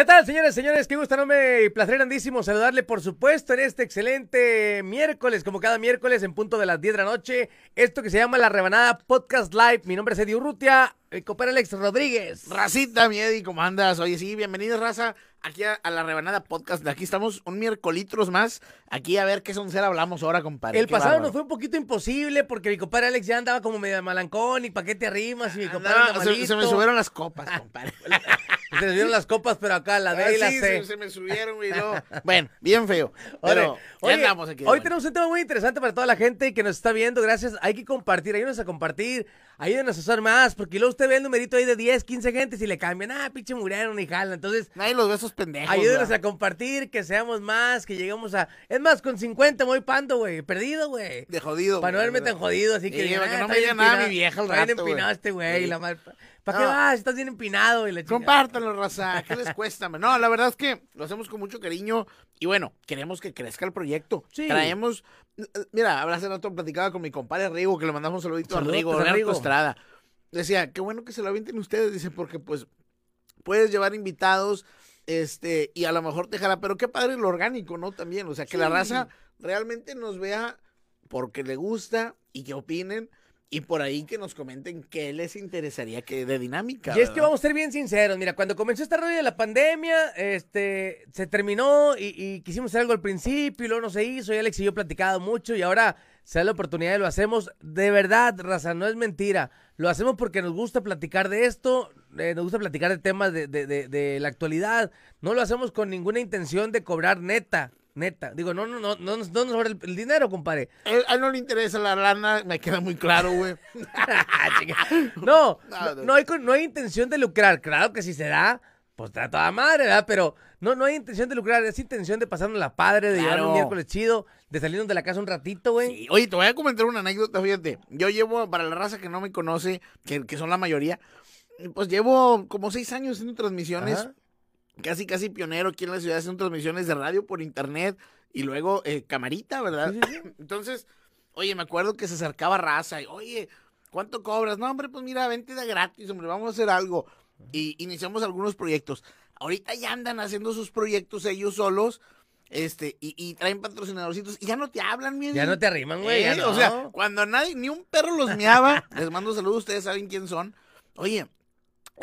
¿Qué tal, señores, señores? Qué gusto, enorme y placer grandísimo saludarle, por supuesto, en este excelente miércoles, como cada miércoles, en punto de las 10 de la noche. Esto que se llama La Rebanada Podcast Live. Mi nombre es Eddie Urrutia, el compadre Alex Rodríguez. Racita, mi Eddie, ¿cómo andas? Oye, sí, bienvenidos, raza, aquí a, a La Rebanada Podcast. Aquí estamos un miércolitros más, aquí a ver qué son ser hablamos ahora, compadre. El Qué pasado bárbaro. nos fue un poquito imposible porque mi compadre Alex ya andaba como medio malancón y paquete arrimas y mi compadre Andaba- se, se me subieron las copas, compadre. Se les dieron las copas, pero acá la D Ah, y la sí, C. se, se me subieron, güey. no. Bueno, bien feo. Pero ya oye, andamos aquí. de hoy tenemos un tema muy interesante para toda la gente que nos está viendo. Gracias. Hay que compartir, ayúdenos a compartir, ayúdenos a usar más, porque luego usted ve el numerito ahí de 10, 15 gentes y le cambian. Ah, pinche murieron y jala. Entonces, Nadie los besos pendejos. ayúdenos ¿verdad? a compartir, que seamos más, que lleguemos a. Es más, con 50 me voy pando, güey. Perdido, güey. De jodido. Para no verme tan jodido, así que. Sí, digan, que "Ah, no me diga nada mi vieja al rato, güey". empinado este güey. Sí. la madre- ¿Para qué No. vas? Estás bien empinado. Y la chingada. Compártanlo, raza. ¿Qué les cuesta? man? No, la verdad es que lo hacemos con mucho cariño. Y bueno, queremos que crezca el proyecto. Sí. Traemos. Mira, hace rato platicaba con mi compadre Rigo, que le mandamos un saludito a Rigo, a Rigo. Estrada. Decía, qué bueno que se lo avienten ustedes. Dice, porque pues puedes llevar invitados. Este, y a lo mejor te jala, pero qué padre lo orgánico, ¿no? También, o sea, que la Sí. raza realmente nos vea porque le gusta y que opinen y por ahí que nos comenten qué les interesaría que de dinámica. Y es que vamos a ser bien sinceros, mira, cuando comenzó esta rollo de la pandemia, este, se terminó y, y quisimos hacer algo al principio y luego no se hizo y Alex y yo platicado mucho y ahora se da la oportunidad y lo hacemos de verdad, raza, no es mentira. Lo hacemos porque nos gusta platicar de esto, eh, nos gusta platicar de temas de, de- de- de la actualidad. No lo hacemos con ninguna intención de cobrar neta, neta. Digo, no, no, no, no, nos- no nos sobra el, el dinero, compadre. Él- A él no le interesa la lana, me queda muy claro, güey. No, No, no, no. no hay, con- no hay intención de lucrar. Claro que si se da, pues está toda madre, ¿verdad? Pero no, no hay intención de lucrar. Es intención de pasarnos la padre, de llevar un Claro. miércoles chido, de salirnos de la casa un ratito, güey. Sí, Oye, te voy a comentar una anécdota, fíjate. Yo llevo, para la raza que no me conoce, que, que son la mayoría, pues llevo como seis años haciendo transmisiones, Ajá. Casi, casi pionero aquí en la ciudad, haciendo transmisiones de radio por internet y luego eh, camarita, ¿verdad? Sí, sí, sí. Entonces, oye, me acuerdo que se acercaba raza y, oye, ¿cuánto cobras? No, hombre, pues mira, vente de gratis, hombre, vamos a hacer algo. Y iniciamos algunos proyectos. Ahorita ya andan haciendo sus proyectos ellos solos. Este, y, y traen patrocinadorcitos y ya no te hablan, mi Ya no te arriman, güey. eh, no. O sea, cuando nadie, ni un perro los meaba, les mando saludos, ustedes saben quién son. Oye,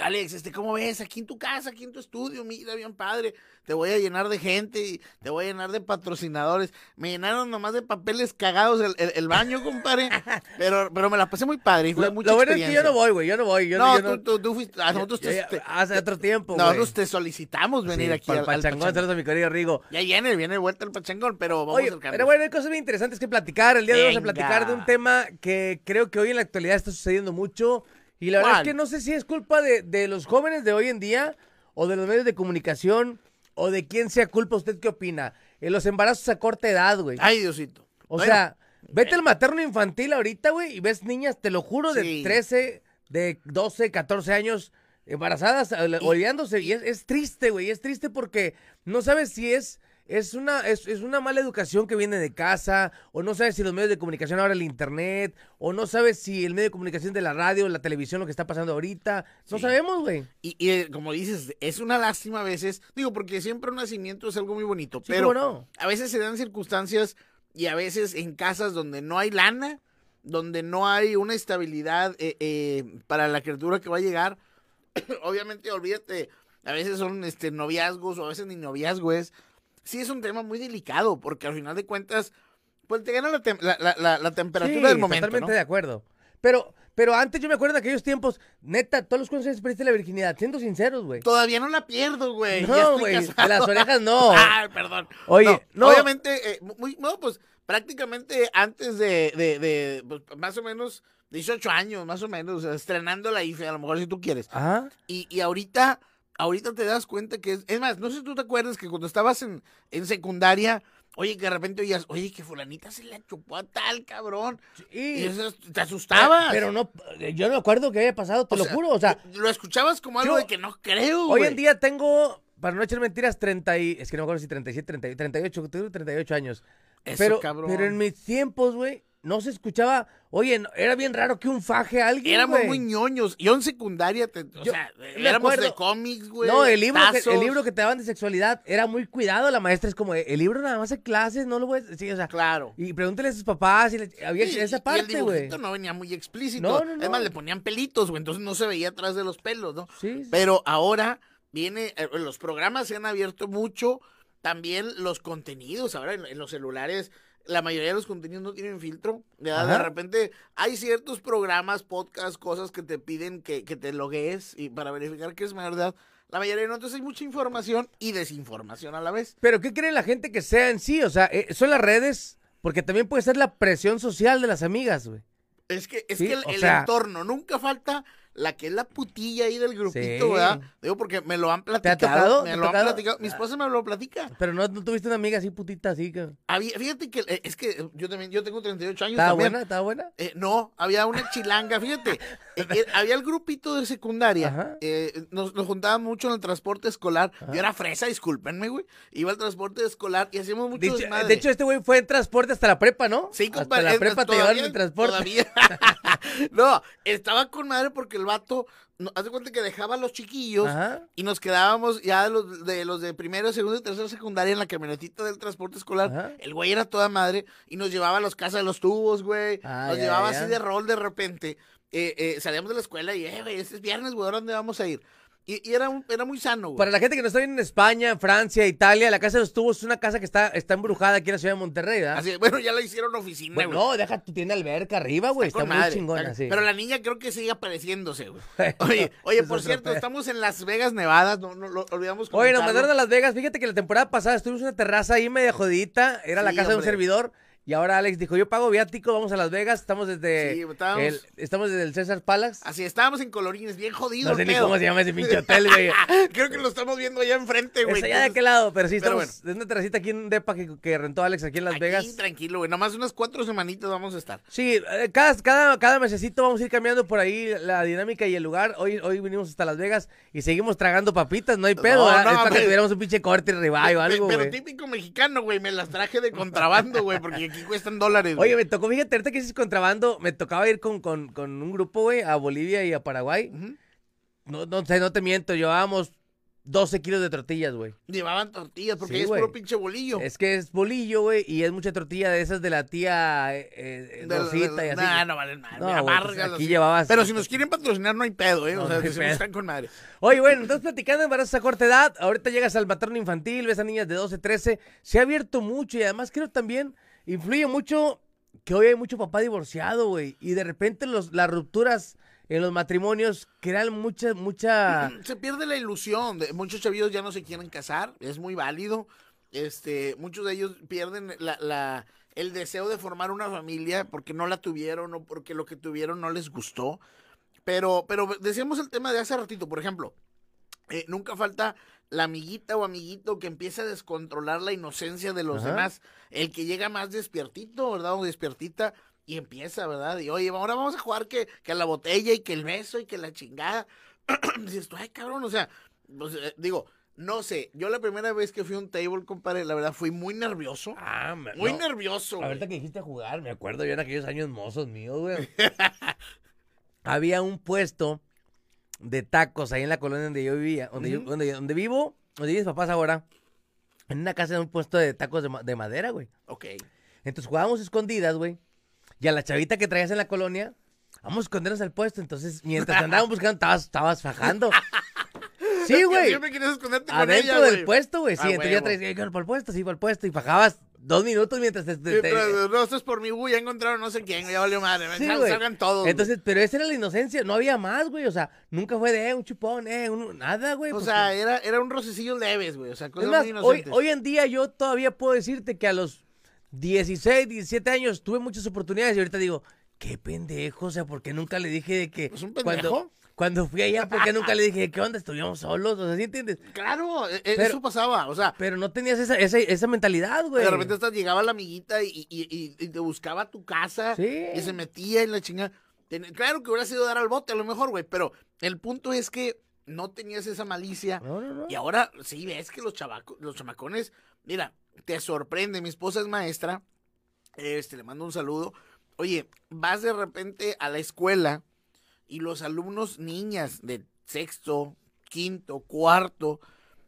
Alex, este, ¿cómo ves? Aquí en tu casa, aquí en tu estudio, mira, bien padre. Te voy a llenar de gente, y te voy a llenar de patrocinadores. Me llenaron nomás de papeles cagados el, el- el baño, compadre. Pero, pero me la pasé muy padre y fue lo, mucha lo bueno es que yo no voy, güey. Yo no voy. Yo no, yo tú, tú, tú fuiste, a nosotros yo- te, yo- te- hace otro tiempo, güey. nosotros te solicitamos venir Sí, aquí al, al pachangón. Saludos a mi querido Rigo. Ya viene, viene de vuelta el pachangón, pero vamos Oye, a pero bueno, hay cosas bien interesantes que platicar. El día de hoy vamos a platicar de un tema que creo que hoy en la actualidad está sucediendo mucho. Y la verdad es que no sé si es culpa de, de los jóvenes de hoy en día o de los medios de comunicación o de quién sea culpa. ¿Usted qué opina? En los embarazos a corta edad, güey. Ay, Diosito. O Bueno, sea, vete al materno infantil ahorita, güey, y ves niñas, te lo juro, de Sí. 13, de 12, 14 años embarazadas, ol- oleándose. Y es, es triste, güey, es triste porque no sabes si es, es, una, es, es una mala educación que viene de casa, o no sabes si los medios de comunicación ahora el internet, o no sabes si el medio de comunicación de la radio, la televisión, lo que está pasando ahorita. No Sí. sabemos, güey. Y, y, eh, como dices, es una lástima a veces, digo, porque siempre un nacimiento es algo muy bonito, Sí, pero no. a veces se dan circunstancias y a veces en casas donde no hay lana, donde no hay una estabilidad eh, eh, para la criatura que va a llegar. Obviamente, olvídate, a veces son este, noviazgos o a veces ni noviazgo es. Sí es un tema muy delicado, porque al final de cuentas, pues te gana la, tem- la, la- temperatura Sí, del momento, totalmente ¿no? de acuerdo. Pero, pero antes yo me acuerdo de aquellos tiempos, neta, todos los consejos perdiste la virginidad, siendo sinceros, güey. Todavía no la pierdo, güey. No, güey, las orejas no. Ay, perdón. Oye, no. Obviamente, eh, muy, no, pues prácticamente antes de, de, de, pues, más o menos 18 años, más o menos, o sea, estrenando la IFE, a lo mejor si tú quieres. Ajá. Y, y ahorita, ahorita te das cuenta que es, es más, no sé si tú te acuerdas que cuando estabas en, en secundaria, oye, que de repente oías, oye, que fulanita se la chupó a tal cabrón. Y Y, eso te asustabas. Pero no, yo no me acuerdo que había pasado, te O lo sea, juro. O sea, Lo escuchabas como algo yo- de que no creo, hoy en día tengo, para no echar mentiras, 30 y, es que no me acuerdo si 37, 30, 38, tengo 38 años. Eso, pero, cabrón. pero en mis tiempos, güey, no se escuchaba. Oye, era bien raro que un faje a alguien. Éramos güey. muy ñoños. Yo en secundaria, te- o Yo- sea, éramos acuerdo. de cómics, güey. No, el libro, que, el libro que te daban de sexualidad era muy cuidado. La maestra es como, el libro nada más en clases, no lo voy a sí, o sea, Claro. Y pregúntale a sus papás si le- había Sí, esa y el parte, güey. no venía muy explícito. No, no, no. Además, le ponían pelitos, güey, entonces no se veía atrás de los pelos, ¿no? Sí, sí. Pero ahora viene, eh, los programas se han abierto mucho, también los contenidos, ahora en, en los celulares, la mayoría de los contenidos no tienen filtro. De repente hay ciertos programas, podcasts, cosas que te piden que, que te loguees y para verificar que es mayor de edad. La mayoría no, entonces hay mucha información y desinformación a la vez. Pero ¿qué cree la gente que sea en sí? O sea, eh, son las redes, porque también puede ser la presión social de las amigas, güey. Es que, es Sí, que el, o el sea- entorno, nunca falta la que es la putilla ahí del grupito, Sí. ¿verdad? Digo, porque me lo han ha platicado. tocado? Me ¿Te ha lo han tocado? platicado. Mi esposa me lo platica. Pero no, no tuviste una amiga así putita así que... Había- fíjate que eh, es que yo también, yo tengo 38 años ¿Estaba buena? ¿Estaba buena? Eh, no, había una chilanga, fíjate. eh, eh, había el grupito de secundaria. Nos, nos juntábamos mucho en el transporte escolar. Ajá. Yo era fresa, discúlpenme, güey. Iba al transporte escolar y hacíamos mucho desmadre. de hecho, este güey fue en transporte hasta la prepa, ¿no? Sí, Hasta compadre. la es- prepa te llevaron en transporte. Todavía. no, estaba con madre porque el vato, no, haz de cuenta que dejaba a los chiquillos Ajá. y nos quedábamos ya los de los de primero, segundo y tercero secundaria en la camionetita del transporte escolar. Ajá. El güey era toda madre y nos llevaba a los casas de los tubos, güey. Ah, nos ya, llevaba ya. así de rol de repente. Eh, eh, salíamos de la escuela y, eh, güey, este es viernes, güey, ¿ahora dónde vamos a ir? Y, y era, un- era muy sano, güey. Para la gente que no está viendo en España, en Francia, Italia, la Casa de los Tubos es una casa que está, está embrujada aquí en la ciudad de Monterrey, ¿verdad? Así, bueno, ya la hicieron oficina, Bueno, no, deja, tú tienes alberca arriba, güey. Está, muy madre, chingona, está- sí. Pero la niña creo que sigue apareciéndose, güey. Oye, oye, por cierto, pedo. estamos en Las Vegas, Nevada, no, no lo olvidamos Oye, nos comentarlo. mandaron a Las Vegas. Fíjate que la temporada pasada estuvimos en una terraza ahí media jodidita. Era la casa de un servidor. Y ahora Alex dijo, yo pago viático, vamos a Las Vegas. Estamos desde, Sí, estábamos- el, estamos desde el César Palace. Así, estábamos en colorines, bien jodidos. No sé ni cómo se llama ese pinche hotel, güey. Creo que lo estamos viendo allá enfrente, güey. Está allá de aquel lado, pero sí, pero estamos en una terracita aquí en un depa que, que rentó Alex aquí en Las aquí, Vegas. tranquilo, güey. Nomás unas cuatro semanitas vamos a estar. Sí, eh, cada, cada, cada mesecito vamos a ir cambiando por ahí la dinámica y el lugar. Hoy, hoy vinimos hasta Las Vegas y seguimos tragando papitas, no hay pedo. No, no, es para que pero- tuviéramos un pinche corte ribeye o algo, pero güey. típico mexicano, güey. Me las traje de contrabando, güey, porque aquí cuestan dólares. güey. Oye, me tocó, fíjate, ahorita que dices contrabando, me tocaba ir con, con, con un grupo, güey, a Bolivia y a Paraguay. Ujú. No, no no te miento, llevábamos 12 kilos de tortillas, güey. Llevaban tortillas porque Sí, es güey. puro pinche bolillo. Es que es bolillo, güey, y es mucha tortilla de esas de la tía eh, eh, De- de- Rosita y así. Nah, no valen madre. No, pues aquí llevabas... Pero si nos quieren patrocinar, no hay pedo, ¿eh? No, o sea, no que se están con madre. Oye, bueno, entonces platicando de embarazos a corta edad, ahorita llegas al materno infantil, ves a niñas de 12, 13, se ha abierto mucho y además creo también influye mucho que hoy hay mucho papá divorciado, güey, y de repente los, las rupturas en los matrimonios crean mucha, mucha... Se pierde la ilusión. Muchos chavillos ya no se quieren casar. Es muy válido. Este, muchos de ellos pierden la- el deseo de formar una familia porque no la tuvieron o porque lo que tuvieron no les gustó. Pero, pero decíamos el tema de hace ratito, por ejemplo, eh, nunca falta la amiguita o amiguito que empieza a descontrolar la inocencia de los Ajá. demás. El que llega más despiertito, ¿verdad? O despiertita y empieza, ¿verdad? Y oye, ahora vamos a jugar que, que la botella y que el beso y que la chingada. Dices tú, ay, cabrón, o sea, pues, eh, digo, no sé, yo la primera vez que fui a un table, compadre, la verdad fui muy nervioso. Ah, me- Muy no. nervioso. güey. Ahorita que dijiste jugar, me acuerdo yo en aquellos años mozos míos, güey. Había un puesto de tacos ahí en la colonia donde yo vivía, donde, yo, donde, donde vivo, donde viven mis papás ahora. En una casa de un puesto de tacos de, ma- de madera, güey. Ok. Entonces jugábamos escondidas, güey. Y a la chavita que traías en la colonia, vamos a escondernos al puesto. Entonces, mientras andábamos buscando, estabas, estabas fajando. Sí, güey. Siempre quieres esconderte con Adentro ella, del güey. puesto, güey. Sí, Ah, entonces ya huevo. traías, "Eh, para el puesto, sí, para el puesto. Y fajabas dos minutos mientras te... no, esto es por mi güey, ya encontraron no sé quién, ya valió madre. Sí, sal- salgan todos. güey. Entonces, pero esa era la inocencia, no había más, güey. O sea, nunca fue de eh, un chupón, eh, un- nada, güey. o porque- sea, era, era un rocecillo leves, güey. O sea, es cosas más, muy hoy, inocentes. hoy en día yo todavía puedo decirte que a los 16, 17 años tuve muchas oportunidades y ahorita digo, qué pendejo, o sea, porque nunca le dije de que. Pues un pendejo. cuando fui allá, porque nunca le dije, ¿qué onda? Estuvimos solos, o sea, ¿sí entiendes? Claro, e- e- Pero- eso pasaba. O sea, Pero no tenías esa, esa, esa mentalidad, güey. de repente hasta llegaba la amiguita y, y- y- y te buscaba a tu casa Sí. y se metía en la chingada. Ten- Claro que hubiera sido dar al bote a lo mejor, güey, pero el punto es que no tenías esa malicia. No, no, no. Y ahora sí ves que los chavacos, los chamacones, mira, te sorprende. Mi esposa es maestra, este, le mando un saludo. Oye, vas de repente a la escuela y los alumnos niñas de sexto, quinto, cuarto,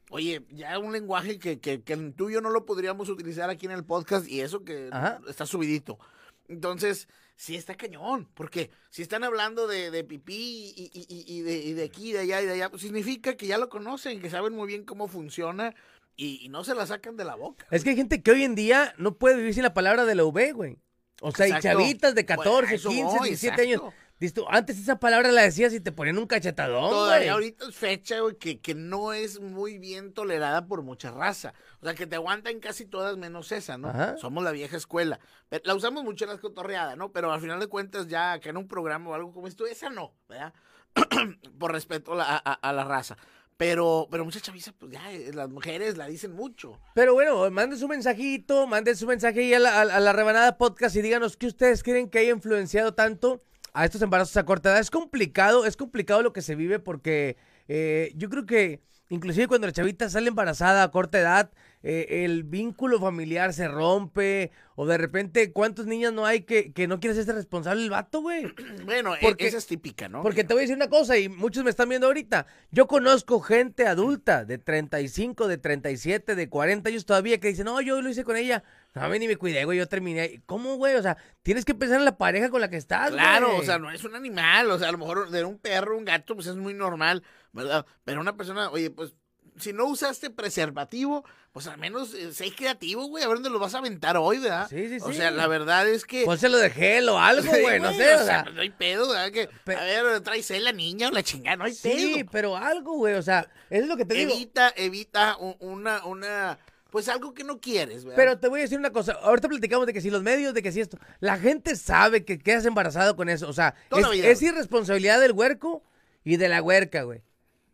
oye, ya un lenguaje que, que, que tú y yo no lo podríamos utilizar aquí en el podcast y eso que Ajá. está subidito. Entonces, sí está cañón, porque si están hablando de, de pipí y, y- y- y de, y de aquí, de allá y de allá, pues significa que ya lo conocen, que saben muy bien cómo funciona y, y no se la sacan de la boca. Es que hay gente que hoy en día no puede vivir sin la palabra de la V, güey. O sea, Exacto. y chavitas de Pues, 14, a eso 15, voy, 17 años. exacto. Antes esa palabra la decías y te ponían un cachetadón, Todavía güey. ahorita es fecha, güey, que, que no es muy bien tolerada por mucha raza. O sea, que te aguantan casi todas menos esa, ¿no? Ajá. Somos la vieja escuela. Pero La usamos mucho en las cotorreadas, ¿no? Pero al final de cuentas, ya que en un programa o algo como esto, esa no, ¿verdad? por respeto a la, a- a la raza. Pero, pero muchas chavisas, pues ya, eh, las mujeres la dicen mucho. Pero bueno, manden su mensajito, manden su mensaje ahí a la, a- a la rebanada podcast y díganos qué ustedes creen que haya influenciado tanto a estos embarazos a corta edad. Es complicado, es complicado lo que se vive porque eh, yo creo que inclusive cuando la chavita sale embarazada a corta edad, eh, el vínculo familiar se rompe o de repente cuántos niños no hay que, que no quieren ser responsable el vato, güey. Bueno, e- Porque- esa es típica, ¿no? Porque te voy a decir una cosa, y muchos me están viendo ahorita. Yo conozco gente adulta de 35, de 37, de 40 años todavía que dicen, no, yo lo hice con ella. No, a mí ni me cuidé, güey, yo terminé. ahí". ¿Cómo, güey? O sea, tienes que pensar en la pareja con la que estás, Claro, güey. o sea, no es un animal, o sea, a lo mejor de un perro, un gato, pues es muy normal, ¿verdad? Pero una persona, oye, pues, si no usaste preservativo, pues al menos eh, sé creativo, güey, a ver dónde lo vas a aventar hoy, ¿verdad? Sí, sí, O sí. sea, la verdad es que... Pónselo de gel o algo, Sí, güey, no sé, o sea. pues, no hay pedo, ¿verdad? Que, Pe- a ver, traes la niña o la chingada, no hay Sí, pedo. pero algo, güey, o sea, eso es lo que te digo. Evita, evita una, una, pues algo que no quieres, ¿verdad? Pero te voy a decir una cosa, ahorita platicamos de que si los medios, de que si esto, la gente sabe que quedas embarazado con eso, o sea, es, vida, es irresponsabilidad del huerco y de la huerca, güey.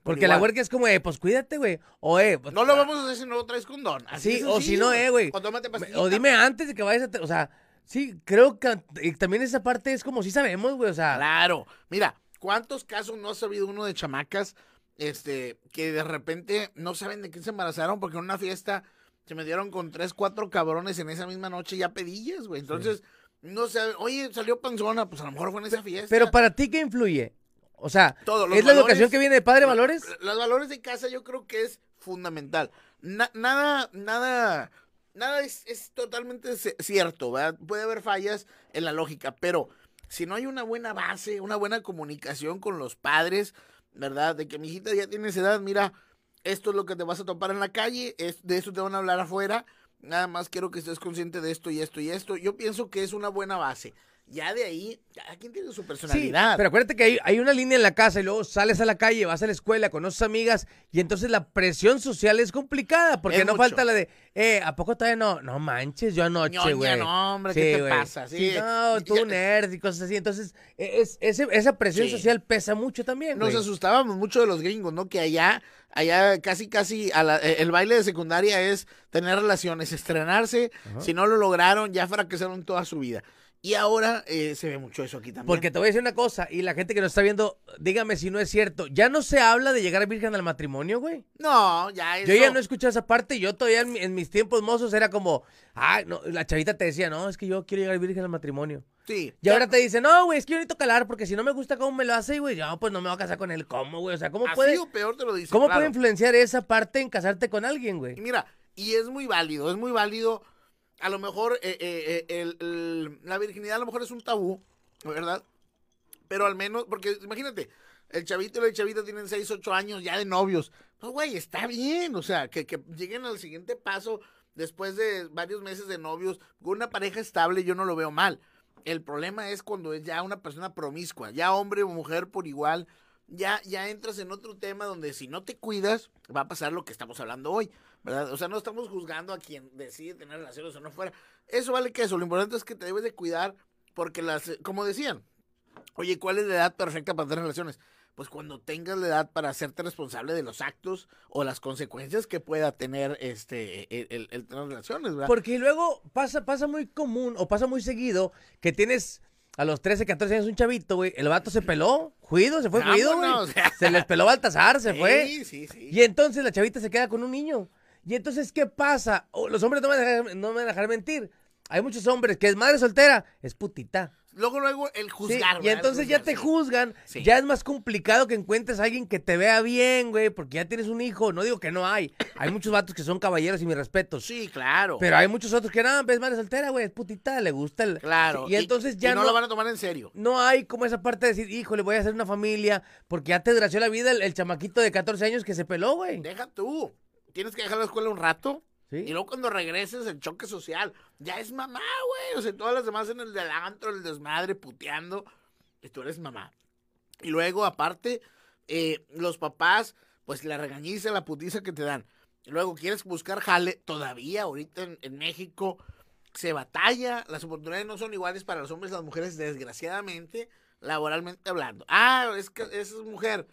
Porque la huerca es como, eh, pues cuídate, güey, o eh, pues, no lo vamos a hacer si no traes condón. Así Sí, o si no, eh, güey. O dime antes de que vayas a... O sea, sí, creo que y también esa parte es como si sabemos, güey, o sea... Claro. Mira, ¿cuántos casos no ha sabido uno de chamacas este, que de repente no saben de quién se embarazaron porque en una fiesta se metieron con tres, cuatro cabrones en esa misma noche ya pedillas, güey? Entonces, no saben, oye, salió panzona, pues a lo mejor fue en esa fiesta. Pero para ti, ¿qué influye? O sea, los ¿es la educación que viene de padre valores? Los valores de casa yo creo que es fundamental. Na- nada, nada, nada es, es totalmente cierto, ¿verdad? Puede haber fallas en la lógica, pero si no hay una buena base, una buena comunicación con los padres, ¿verdad? De que mi hijita ya tienes edad, mira, esto es lo que te vas a topar en la calle, es, de esto te van a hablar afuera, nada más quiero que estés consciente de esto y esto y esto. Yo pienso que es una buena base. Ya de ahí, cada quien tiene su Sí, personalidad. pero acuérdate que hay, hay una línea en la casa y luego sales a la calle, vas a la escuela, conoces amigas y entonces la presión social es complicada porque Es no mucho. falta la de, eh, ¿a poco todavía no? No manches, yo anoche, güey. no, hombre, ¿qué te pasa? Sí, Sí. no, tú Ya- nerd y cosas así. Entonces, es, ese- esa presión Sí. social pesa mucho también, Nos asustábamos mucho de los gringos, ¿no? Que allá, allá casi, casi, a la- eh, el baile de secundaria es tener relaciones, estrenarse. Si no lo lograron, ya fracasaron toda su vida. Y ahora eh, se ve mucho eso aquí también. Porque te voy a decir una cosa, y la gente que nos está viendo, dígame si no es cierto. Ya no se habla de llegar virgen al matrimonio, güey. No, ya eso. Yo ya no he escuchado esa parte. Yo todavía en, en mis tiempos mozos era como, ah, no, la chavita te decía, no, es que yo quiero llegar virgen al matrimonio. Sí. Y ahora te dice, no, güey, es que yo necesito calar porque si no me gusta cómo me lo hace, güey, no, pues no me voy a casar con él. ¿Cómo, güey? O sea, ¿cómo Así puede, o peor te lo dice. ¿cómo claro. puede influenciar esa parte en casarte con alguien, güey? Y mira, y es muy válido, es muy válido. A lo mejor eh, eh, eh, el- el- la virginidad a lo mejor es un tabú, ¿verdad? Pero al menos, porque imagínate, el chavito y la chavita tienen 6, 8 años ya de novios. Pues, güey, está bien, o sea, que, que lleguen al siguiente paso después de varios meses de novios con una pareja estable, yo no lo veo mal. El problema es cuando es ya una persona promiscua, ya hombre o mujer por igual, ya, ya entras en otro tema donde si no te cuidas, va a pasar lo que estamos hablando hoy, ¿verdad? O sea, no estamos juzgando a quien decide tener relaciones o no fuera. Eso vale que eso, lo importante es que te debes de cuidar porque las, como decían, oye, ¿cuál es la edad perfecta para tener relaciones? Pues cuando tengas la edad para hacerte responsable de los actos o las consecuencias que pueda tener este el, el- el tener relaciones, ¿verdad? Porque luego pasa, pasa muy común o pasa muy seguido que tienes a los 13, 14 años un chavito, güey, el vato se peló, juido, se fue juido, güey. Se les peló Baltasar, se fue. Sí, sí, sí. Y entonces la chavita se queda con un niño. Y entonces, ¿qué pasa? Los hombres no me, van a dejar, no me van a dejar mentir. Hay muchos hombres que es madre soltera, es putita. luego, luego el Sí, juzgar. y ¿verdad? entonces ya te sí. juzgan, Sí. ya es más complicado que encuentres a alguien que te vea bien, güey, porque ya tienes un hijo. No digo que no hay. Hay muchos vatos que son caballeros y mis respetos. Sí, claro. Pero hay muchos otros que no, ves madre soltera, güey, es putita, le gusta el. Claro. Y entonces ya y no, no, lo van a tomar en serio. no hay como esa parte de decir, híjole, voy a hacer una familia, porque ya te desgració la vida el, el chamaquito de 14 años que se peló, güey. Deja tú. Tienes que dejar la escuela un rato. Sí. Y luego cuando regreses, el choque social. Ya es mamá, güey. O sea, todas las demás en el del antro, el desmadre, puteando. Y tú eres mamá. Y luego, aparte, eh, los papás, pues la regañiza, la putiza que te dan. Y luego quieres buscar jale. Todavía, ahorita en, en México, se batalla. Las oportunidades no son iguales para los hombres y las mujeres, desgraciadamente, laboralmente hablando. Ah, es que es mujer.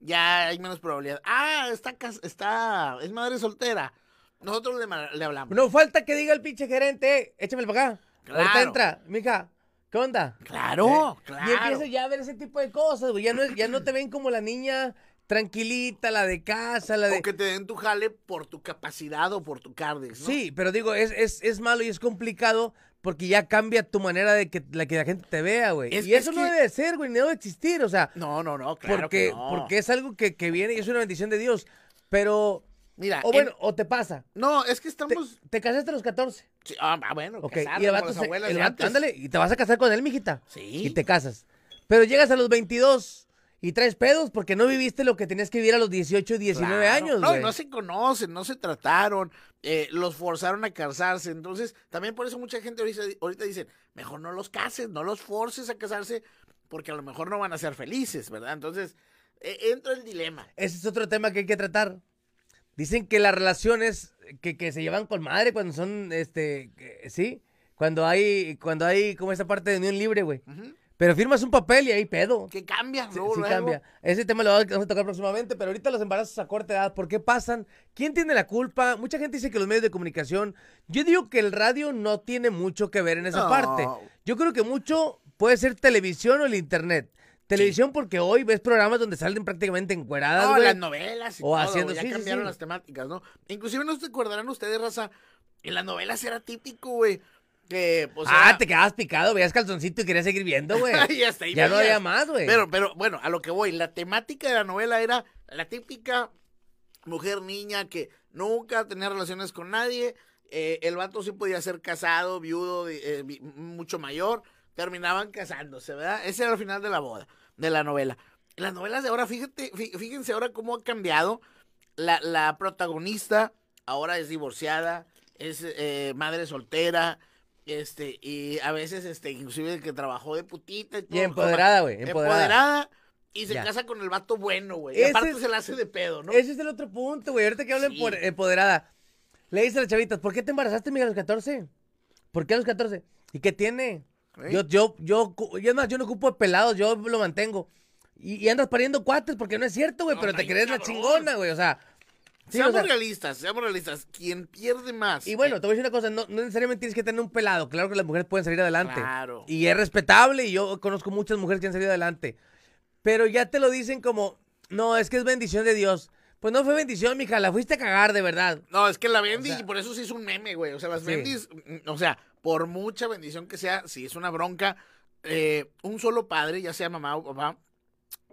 Ya hay menos probabilidad. Ah, está, está, es madre soltera. Nosotros le, le hablamos. No falta que diga el pinche gerente, "Eh, échame para acá. Ahorita Claro. entra, mija, ¿qué onda? Claro, Eh, claro. Y empiezas ya a ver ese tipo de cosas, güey. Ya no, ya no te ven como la niña tranquilita, la de casa, la de... O que te den tu jale por tu capacidad o por tu cardex, ¿no? Sí, pero digo, es, es, es malo y es complicado porque ya cambia tu manera de que la, que la gente te vea, güey. Es- y eso es no que- debe de ser, güey, ni debe de existir, o sea, No, no, no, claro porque, que no. porque es algo que, que viene y es una bendición de Dios. Pero, Mira, o en- bueno, o te pasa. no, es que estamos... te casaste a los 14. sí, ah, ah, bueno, Ok, casadas y el vato, se- el vato- ándale, y te vas a casar con él, mijita. Sí. Y te casas. Pero llegas a los 22 y traes pedos porque no viviste lo que tenías que vivir a los 18 y 19 Claro. años, No, güey. no se conocen, no se trataron, eh, los forzaron a casarse. Entonces, también por eso mucha gente ahorita, ahorita dice, mejor no los cases, no los forces a casarse, porque a lo mejor no van a ser felices, ¿verdad? Entonces, eh, entra el dilema. Ese es otro tema que hay que tratar. Dicen que las relaciones que, que se llevan con madre cuando son, este, que- sí, cuando hay, cuando hay como esa parte de unión libre, güey. Ujú. Pero firmas un papel y ahí pedo. Que cambia, Sí, luego, sí cambia. Ese tema lo vamos a tocar próximamente, pero ahorita los embarazos a corta edad, ¿por qué pasan? ¿Quién tiene la culpa? Mucha gente dice que los medios de comunicación. Yo digo que el radio no tiene mucho que ver en esa No. parte. Yo creo que mucho puede ser televisión o el internet. Televisión porque hoy ves programas donde salen prácticamente encueradas, No, las novelas y O todo, haciendo- ya sí, sí, cambiaron sí. las temáticas, ¿no? Inclusive no se acordarán ustedes, raza, en las novelas era típico, güey, que, ah, te quedabas picado, veías calzoncito y querías seguir viendo, güey. Y hasta ahí ya no había más, güey. Pero, pero, bueno, a lo que voy, la temática de la novela era la típica mujer niña que nunca tenía relaciones con nadie, eh, el vato sí podía ser casado, viudo, eh, mucho mayor, terminaban casándose, ¿verdad? Ese era el final de la boda, de la novela. Las novelas de ahora, fíjate, fí- fíjense ahora cómo ha cambiado. La, la protagonista ahora es divorciada, es eh, madre soltera, este, y a veces, este, inclusive que trabajó de putita y todo. y empoderada, güey. Empoderada. Empoderada. Y se Ya. casa con el vato bueno, güey. Y aparte es- se la hace de pedo, ¿no? Ese es el otro punto, güey. Ahorita que hablan Sí. por empoderada. Le dice a las chavitas, ¿por qué te embarazaste, mira, a los 14? ¿Por qué a los 14? ¿Y qué tiene? ¿Eh? Yo, yo, yo, y es más, yo no ocupo de pelados, yo lo mantengo. Y, y andas pariendo cuates porque no es cierto, güey, No, pero te crees la chingona, güey, o sea. Sí, o seamos sea, realistas, seamos realistas. Quien pierde más. y bueno, te voy a decir una cosa, no, no necesariamente tienes que tener un pelado, claro que las mujeres pueden salir adelante. Claro. Y es respetable y yo conozco muchas mujeres que han salido adelante. Pero ya te lo dicen como, no, es que es bendición de Dios. Pues no fue bendición, mija, la fuiste a cagar, de verdad. No, es que la Bendy, O sea- y por eso sí es un meme, güey. O sea, las Sí. Bendis, o sea, por mucha bendición que sea, si es una bronca, eh, un solo padre, ya sea mamá o papá,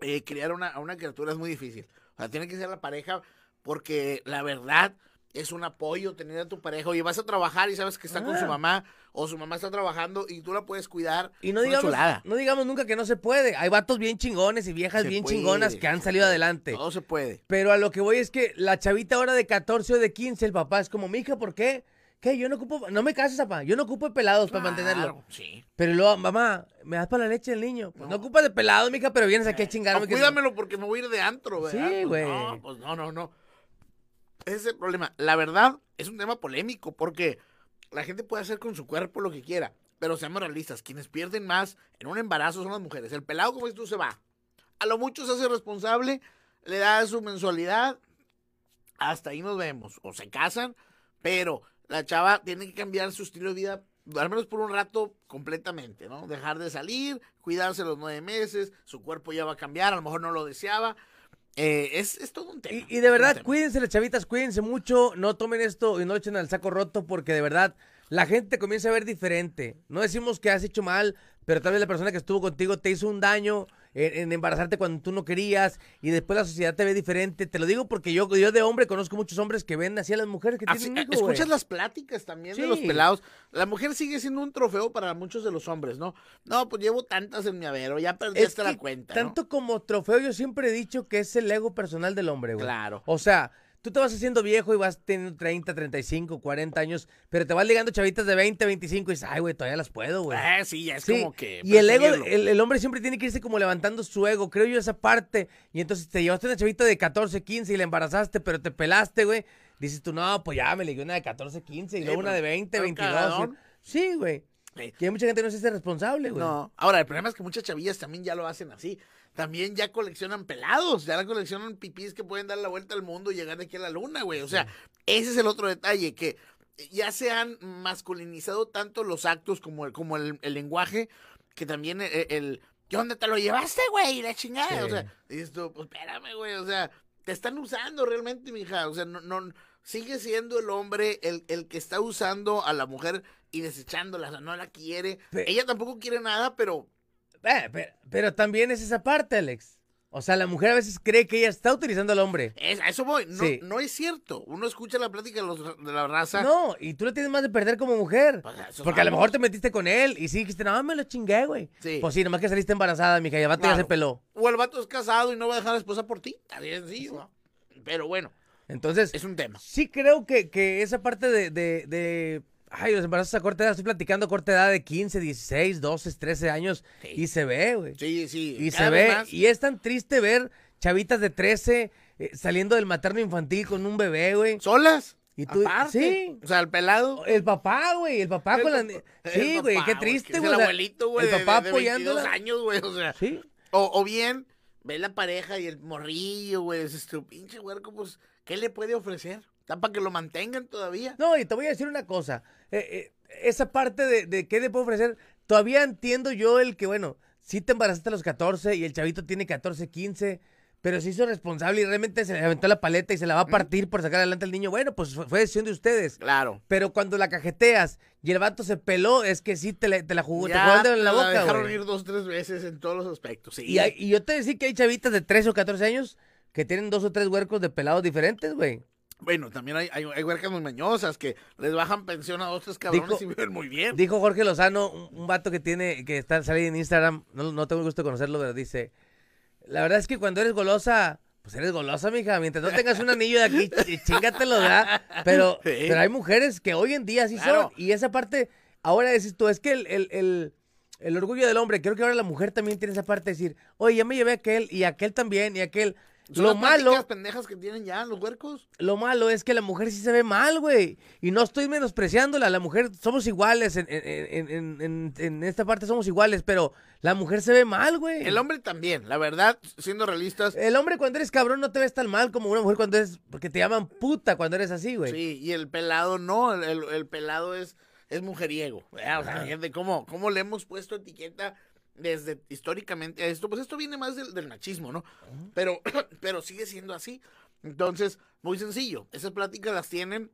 eh, criar una, a una criatura es muy difícil. O sea, tiene que ser la pareja, porque la verdad es un apoyo tener a tu pareja. Oye, vas a trabajar y sabes que está con su Ah. mamá, o su mamá está trabajando y tú la puedes cuidar. Y no digamos, chulada. no digamos nunca que no se puede. Hay vatos bien chingones y viejas Se bien puede, chingonas que han salido adelante. Todo se puede. Pero a lo que voy es que la chavita ahora de 14 o de 15, el papá es como, mija, ¿por qué? ¿Qué? Yo no ocupo, no me cases, papá. Yo no ocupo de pelados para mantenerlo. Claro, Sí. Pero luego, mamá, ¿me das para la leche del niño? Pues no, ocupas de pelados, mija, pero vienes aquí a chingarme. O que- cuídamelo porque me voy a ir de antro, ¿verdad? Sí, Pues güey. No, pues no, no, no. Ese es el problema. La verdad, es un tema polémico porque la gente puede hacer con su cuerpo lo que quiera. Pero seamos realistas, quienes pierden más en un embarazo son las mujeres. El pelado, como tú, se va. A lo mucho se hace responsable, le da su mensualidad, hasta ahí nos vemos. O se casan, pero la chava tiene que cambiar su estilo de vida, al menos por un rato, completamente, ¿no? Dejar de salir, cuidarse los nueve meses, su cuerpo ya va a cambiar, a lo mejor no lo deseaba. Eh, es, es todo un tema. Y, de verdad, cuídense las chavitas, cuídense mucho, no tomen esto y no lo echen al saco roto porque de verdad la gente te comienza a ver diferente. No decimos que has hecho mal, pero tal vez la persona que estuvo contigo te hizo un daño en, en embarazarte cuando tú no querías y después la sociedad te ve diferente. Te lo digo porque yo, yo de hombre conozco muchos hombres que ven así a las mujeres que Así- tienen hijos, escuchas las pláticas también de Sí. los pelados. La mujer sigue siendo un trofeo para muchos de los hombres, ¿no? No, pues llevo tantas en mi avero, ya Es hasta la cuenta. ¿no? Tanto como trofeo, yo siempre he dicho que es el ego personal del hombre, güey. Claro. O sea, tú te vas haciendo viejo y vas teniendo 30, 35, 40 años, pero te vas ligando chavitas de 20, 25 y dices, ay, güey, todavía las puedo, güey. Eh, sí, ya es Sí, como que. y el ego, el, el hombre siempre tiene que irse como levantando su ego, creo yo esa parte. Y entonces te llevaste una chavita de 14, 15 y la embarazaste, pero te pelaste, güey. Dices tú, no, pues ya me ligué una de 14, 15 y Sí, luego una pero- de 20, pero 22. cagadón. Sí, güey. Sí. Que hay mucha gente que no se hace responsable, güey. No, ahora el problema es que muchas chavillas también ya lo hacen así. También ya coleccionan pelados, ya coleccionan pipís que pueden dar la vuelta al mundo y llegar de aquí a la luna, güey. O sea, ese es el otro detalle, que ya se han masculinizado tanto los actos como el, como el, el lenguaje, que también el, el- ¿qué onda te lo llevaste, güey? La chingada. Sí. O sea, dices tú, pues espérame, güey. O sea, te están usando realmente, mija. O sea, no, no, sigue siendo el hombre el, el que está usando a la mujer y desechándola, o sea, no la quiere. Ella tampoco quiere nada, pero Eh, pero, pero también es esa parte, Alex. O sea, la mujer a veces cree que ella está utilizando al hombre. es- a eso voy. No, Sí. no es cierto. Uno escucha la plática de, los, de la raza. No, y tú le tienes más de perder como mujer. Pues, Porque a lo mejor te metiste con él y sí dijiste, no, me lo chingué, güey. Sí. Pues sí, nomás que saliste embarazada, mija, y el vato ya Claro. se peló. O el vato es casado y no va a dejar a la esposa por ti. De sencillo. ¿no? Pero bueno, Entonces, es un tema. sí creo que, que esa parte de, de, de- Ay, los embarazos a corta edad, estoy platicando a corta edad de 15, 16, 12, 13 años. Sí. Y se ve, güey. Sí, sí. Y cada se ve, más. y es tan triste ver chavitas de 13 eh, saliendo del materno infantil con un bebé, güey. ¿Solas? Y tú- Aparte. sí. O sea, el pelado. El papá, güey, el papá El con la... Sí, güey, qué triste, es güey. El abuelito, güey. El de- papá de, de 22 apoyándola. años, güey. O sea. Sí. O, o bien, ve la pareja y el morrillo, güey. Dices tú, pinche huerco, pues, ¿qué le puede ofrecer? ¿Está para que lo mantengan todavía? No, y te voy a decir una cosa. eh, eh, esa parte de, de qué le puedo ofrecer, todavía entiendo yo el que, bueno, sí te embarazaste a los 14 y el chavito tiene 14, 15, pero se hizo responsable y realmente se le aventó la paleta y se la va a partir por sacar adelante al niño. Bueno, pues fue, decisión de ustedes. Claro. Pero cuando la cajeteas y el vato se peló, es que sí te, le- te la jugó, te Ya jugó el dedo en la la boca, dejaron ir dos, tres veces en todos los aspectos. Sí. Y, hay- y yo te decía que hay chavitas de 13 o 14 años que tienen dos o tres huercos de pelados diferentes, güey. Bueno, también hay, hay, hay huercas muy mañosas que les bajan pensión a dos, tres cabrones Dijo- y viven muy bien. Dijo Jorge Lozano, un, un vato que tiene, que está sale en Instagram, no, no tengo el gusto de conocerlo, pero dice, la verdad es que cuando eres golosa, pues eres golosa, mija, mientras no tengas un anillo de aquí, ch- chingatelo, ¿verdad? Pero, Sí. pero hay mujeres que hoy en día sí Claro. son, y esa parte, ahora decís tú, es que el, el, el, el orgullo del hombre, creo que ahora la mujer también tiene esa parte de decir, oye, ya me llevé a aquel, y aquel también, y aquel. Son Lo las malo, pendejas que tienen ya los huercos. lo malo es que la mujer sí se ve mal, güey. Y no estoy menospreciándola. La mujer somos iguales. En, en- en- en- esta parte somos iguales, pero la mujer se ve mal, güey. El hombre también, la verdad, siendo realistas. El hombre cuando eres cabrón no te ves tan mal como una mujer cuando eres... Porque te llaman puta cuando eres así, güey. Sí, y el pelado no, el, el- el pelado es, es mujeriego. O sea, fíjate cómo, cómo le hemos puesto etiqueta desde históricamente a esto. Pues esto viene más del, del machismo, ¿no? Pero, pero sigue siendo así. Entonces, muy sencillo. Esas pláticas las tienen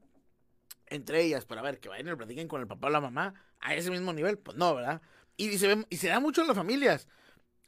entre ellas para ver que vayan y lo platiquen con el papá o la mamá a ese mismo nivel. Pues no, ¿verdad? Y, se, ve- y se da mucho en las familias.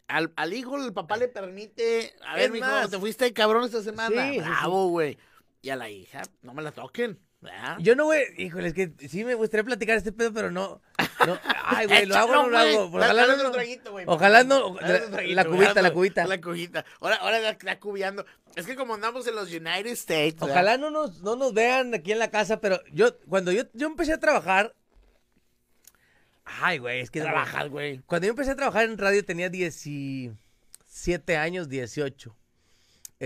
Al, al hijo el papá le permite, a ver, mijo, te fuiste cabrón esta semana. Sí. Bravo, güey. Y a la hija, no me la toquen. ¿Verdad? Yo no, güey... Híjole, es que sí me gustaría platicar este pedo, pero no... no ay, güey, ¿lo hago o no lo hago? Ojalá no... traguito, güey. Ojalá no... La, cubita, la cubita. La cubita. Ahora, ahora la está cubiando. Es que como andamos en los United States. ¿verdad? Ojalá no nos, no nos vean aquí en la casa, pero yo, cuando yo, yo empecé a trabajar. Ay, güey, es que Trabajas, güey. Cuando yo empecé a trabajar en radio tenía 17 años, 18.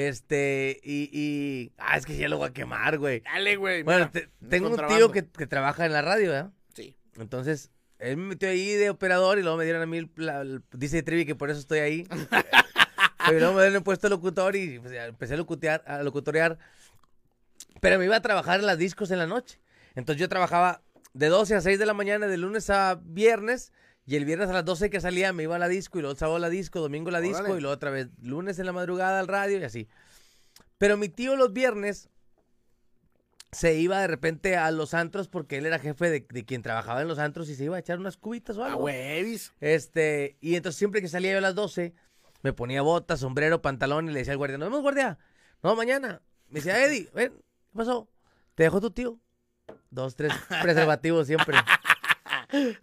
Este, y, y. Ah, es que ya lo voy a quemar, güey. Dale, güey. Bueno, mira, te- tengo un tío que, que trabaja en la radio, ¿verdad? Sí. Entonces, él me metió ahí de operador y luego me dieron a mí, el- dice Trivi que por eso estoy ahí. Pero luego me dieron el puesto de locutor y pues, empecé a, locutear, a locutorear. Pero me iba a trabajar en las discos en la noche. Entonces yo trabajaba de 12 a 6 de la mañana, de lunes a viernes. Y el viernes a las 12 que salía me iba a la disco y luego el sábado a la disco, domingo a la disco Órale. y luego otra vez lunes en la madrugada al radio y así. Pero mi tío los viernes se iba de repente a los antros porque él era jefe de, de quien trabajaba en los antros y se iba a echar unas cubitas o A algo. huevis. Este, y entonces siempre que salía yo a las 12, me ponía botas, sombrero, pantalón y le decía al guardia, nos vemos guardia. No, mañana. Me decía, Eddie, ven, ¿qué pasó? ¿Te dejó tu tío? Dos, tres preservativos siempre.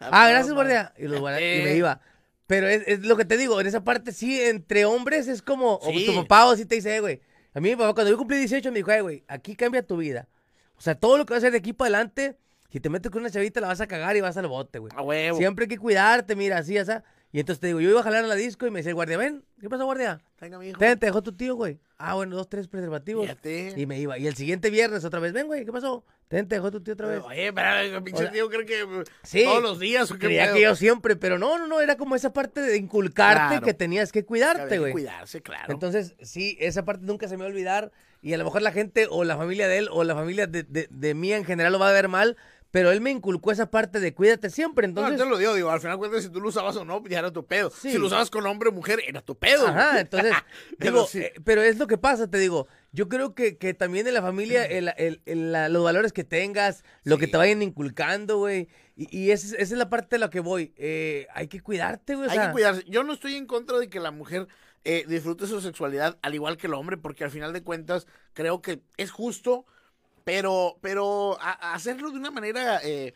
Ah, gracias, guardia. Y, los y me Eh. iba. Pero es, es lo que te digo, en esa parte sí, entre hombres es como, Sí. o tu papá o sí te dice, "Eh, güey. A mí mi papá cuando yo cumplí 18 me dijo, "Eh, güey, aquí cambia tu vida. O sea, todo lo que vas a hacer de aquí para adelante, si te metes con una chavita la vas a cagar y vas al bote, güey. A huevo. Siempre hay que cuidarte, mira, así, así. Y entonces te digo, yo iba a jalar a la disco y me decía el guardia, ven, ¿qué pasa, guardia? Venga, mijo. Ten, te dejó tu tío, güey. Ah, bueno, dos, tres preservativos. Fíjate. Y me iba. Y el siguiente viernes otra vez, ven, güey, ¿qué pasó? Ten, te dejó tu tío otra vez. Oye, pero pinche Hola. tío, creo que Sí. todos los días o qué Creía pedo? que yo siempre, pero no, no, no, era como esa parte de inculcarte Claro. que tenías que cuidarte, que güey. cuidarse, claro. Entonces, sí, esa parte nunca se me va a olvidar. Y a lo mejor la gente, o la familia de él, o la familia de, de, de mí en general lo va a ver mal. Pero él me inculcó esa parte de cuídate siempre. no, Entonces, te lo digo, digo, al final cuentas si tú lo usabas o no, ya era tu pedo. Sí. Si lo usabas con hombre o mujer, era tu pedo. Ajá, entonces, Pero digo, sí. eh, pero es lo que pasa, te digo. Yo creo que, que también en la familia, el- el- el- la- los valores que tengas, lo que te vayan inculcando, güey. Y, y esa, es- esa es la parte de la que voy. Eh, hay que cuidarte, güey. Hay sea, que cuidarse. Yo no estoy en contra de que la mujer eh, disfrute su sexualidad al igual que el hombre, porque al final de cuentas creo que es justo, pero, pero a- a hacerlo de una manera, eh,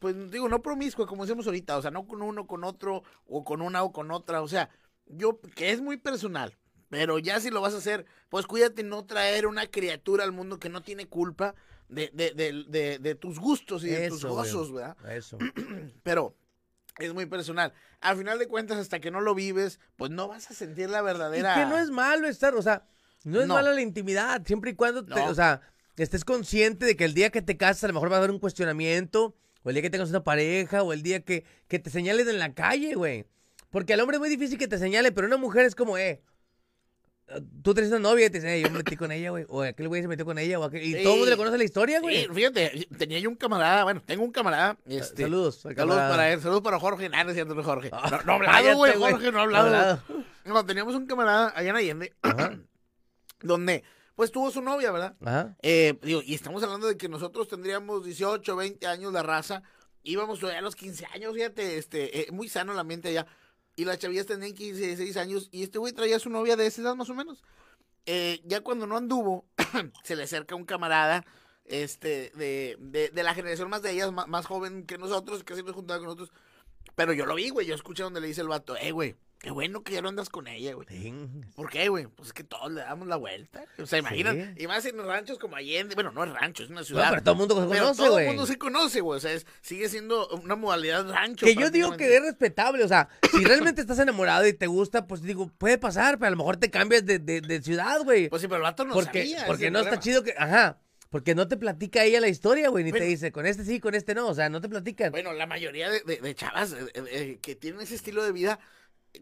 pues digo, no promiscua, como decimos ahorita, o sea, no con uno, con otro, o con una o con otra, o sea, yo, que es muy personal, pero ya si lo vas a hacer, pues cuídate no traer una criatura al mundo que no tiene culpa de, de, de, de- tus gustos y de tus güey. gozos, ¿verdad? Eso. pero es muy personal. Al final de cuentas, hasta que no lo vives, pues no vas a sentir la Y verdadera. que no es malo estar, o sea, no es No. mala la intimidad, siempre y cuando, te- No. o sea, estés consciente de que el día que te casas a lo mejor va a haber un cuestionamiento, o el día que tengas una pareja, o el día que, que te señalen en la calle, güey. Porque al hombre es muy difícil que te señale, pero una mujer es como, eh, tú tienes una novia y te dicen, eh, yo me metí con ella, güey, o aquel güey se metió con ella, o aquel, y Sí. todo el mundo le conoce la historia, güey. Sí, fíjate, tenía yo un camarada, bueno, tengo un camarada. Este, Saludos. al Saludos camarada. para él, saludos para Jorge. Nada, no es cierto, es Jorge. Ah, No, hablado, güey. Jorge, no ha hablado. hablado. No, teníamos un camarada allá en Allende, Ajá, donde, pues tuvo su novia, ¿verdad? ajá. Eh, digo, y estamos hablando de que nosotros tendríamos 18, 20 años de raza. Íbamos todavía a los 15 años, fíjate, este, eh, muy sano el ambiente allá. Y las chavillas tenían 15, 16 años. Y este güey traía a su novia de esa edad más o menos. Eh, ya cuando no anduvo, se le acerca un camarada este, de, de, de la generación más de ellas, más, más joven que nosotros, que siempre juntaba con nosotros. Pero yo lo vi, güey. Yo escuché donde le dice el vato, eh, güey, qué bueno que ya no andas con ella, güey. ¿Por qué, güey? Pues es que todos le damos la vuelta. O sea, imaginan. Sí. Y más en ranchos como Allende. Bueno, no es rancho, es una No, ciudad. pero todo el mundo se Pero conoce, todo güey. el mundo se conoce, güey. O sea, es- sigue siendo una modalidad rancho. Que yo digo que es respetable, o sea, si realmente estás enamorado y te gusta, pues digo, puede pasar, pero a lo mejor te cambias de, de- de ciudad, güey. Pues sí, pero el vato no porque sabía. porque no está chido que, ajá, porque no te platica ella la historia, güey, ni Bueno. te dice, con este sí, con este no, o sea, no te platican. Bueno, la mayoría de, de- de chavas eh, eh, eh, que tienen ese estilo de vida,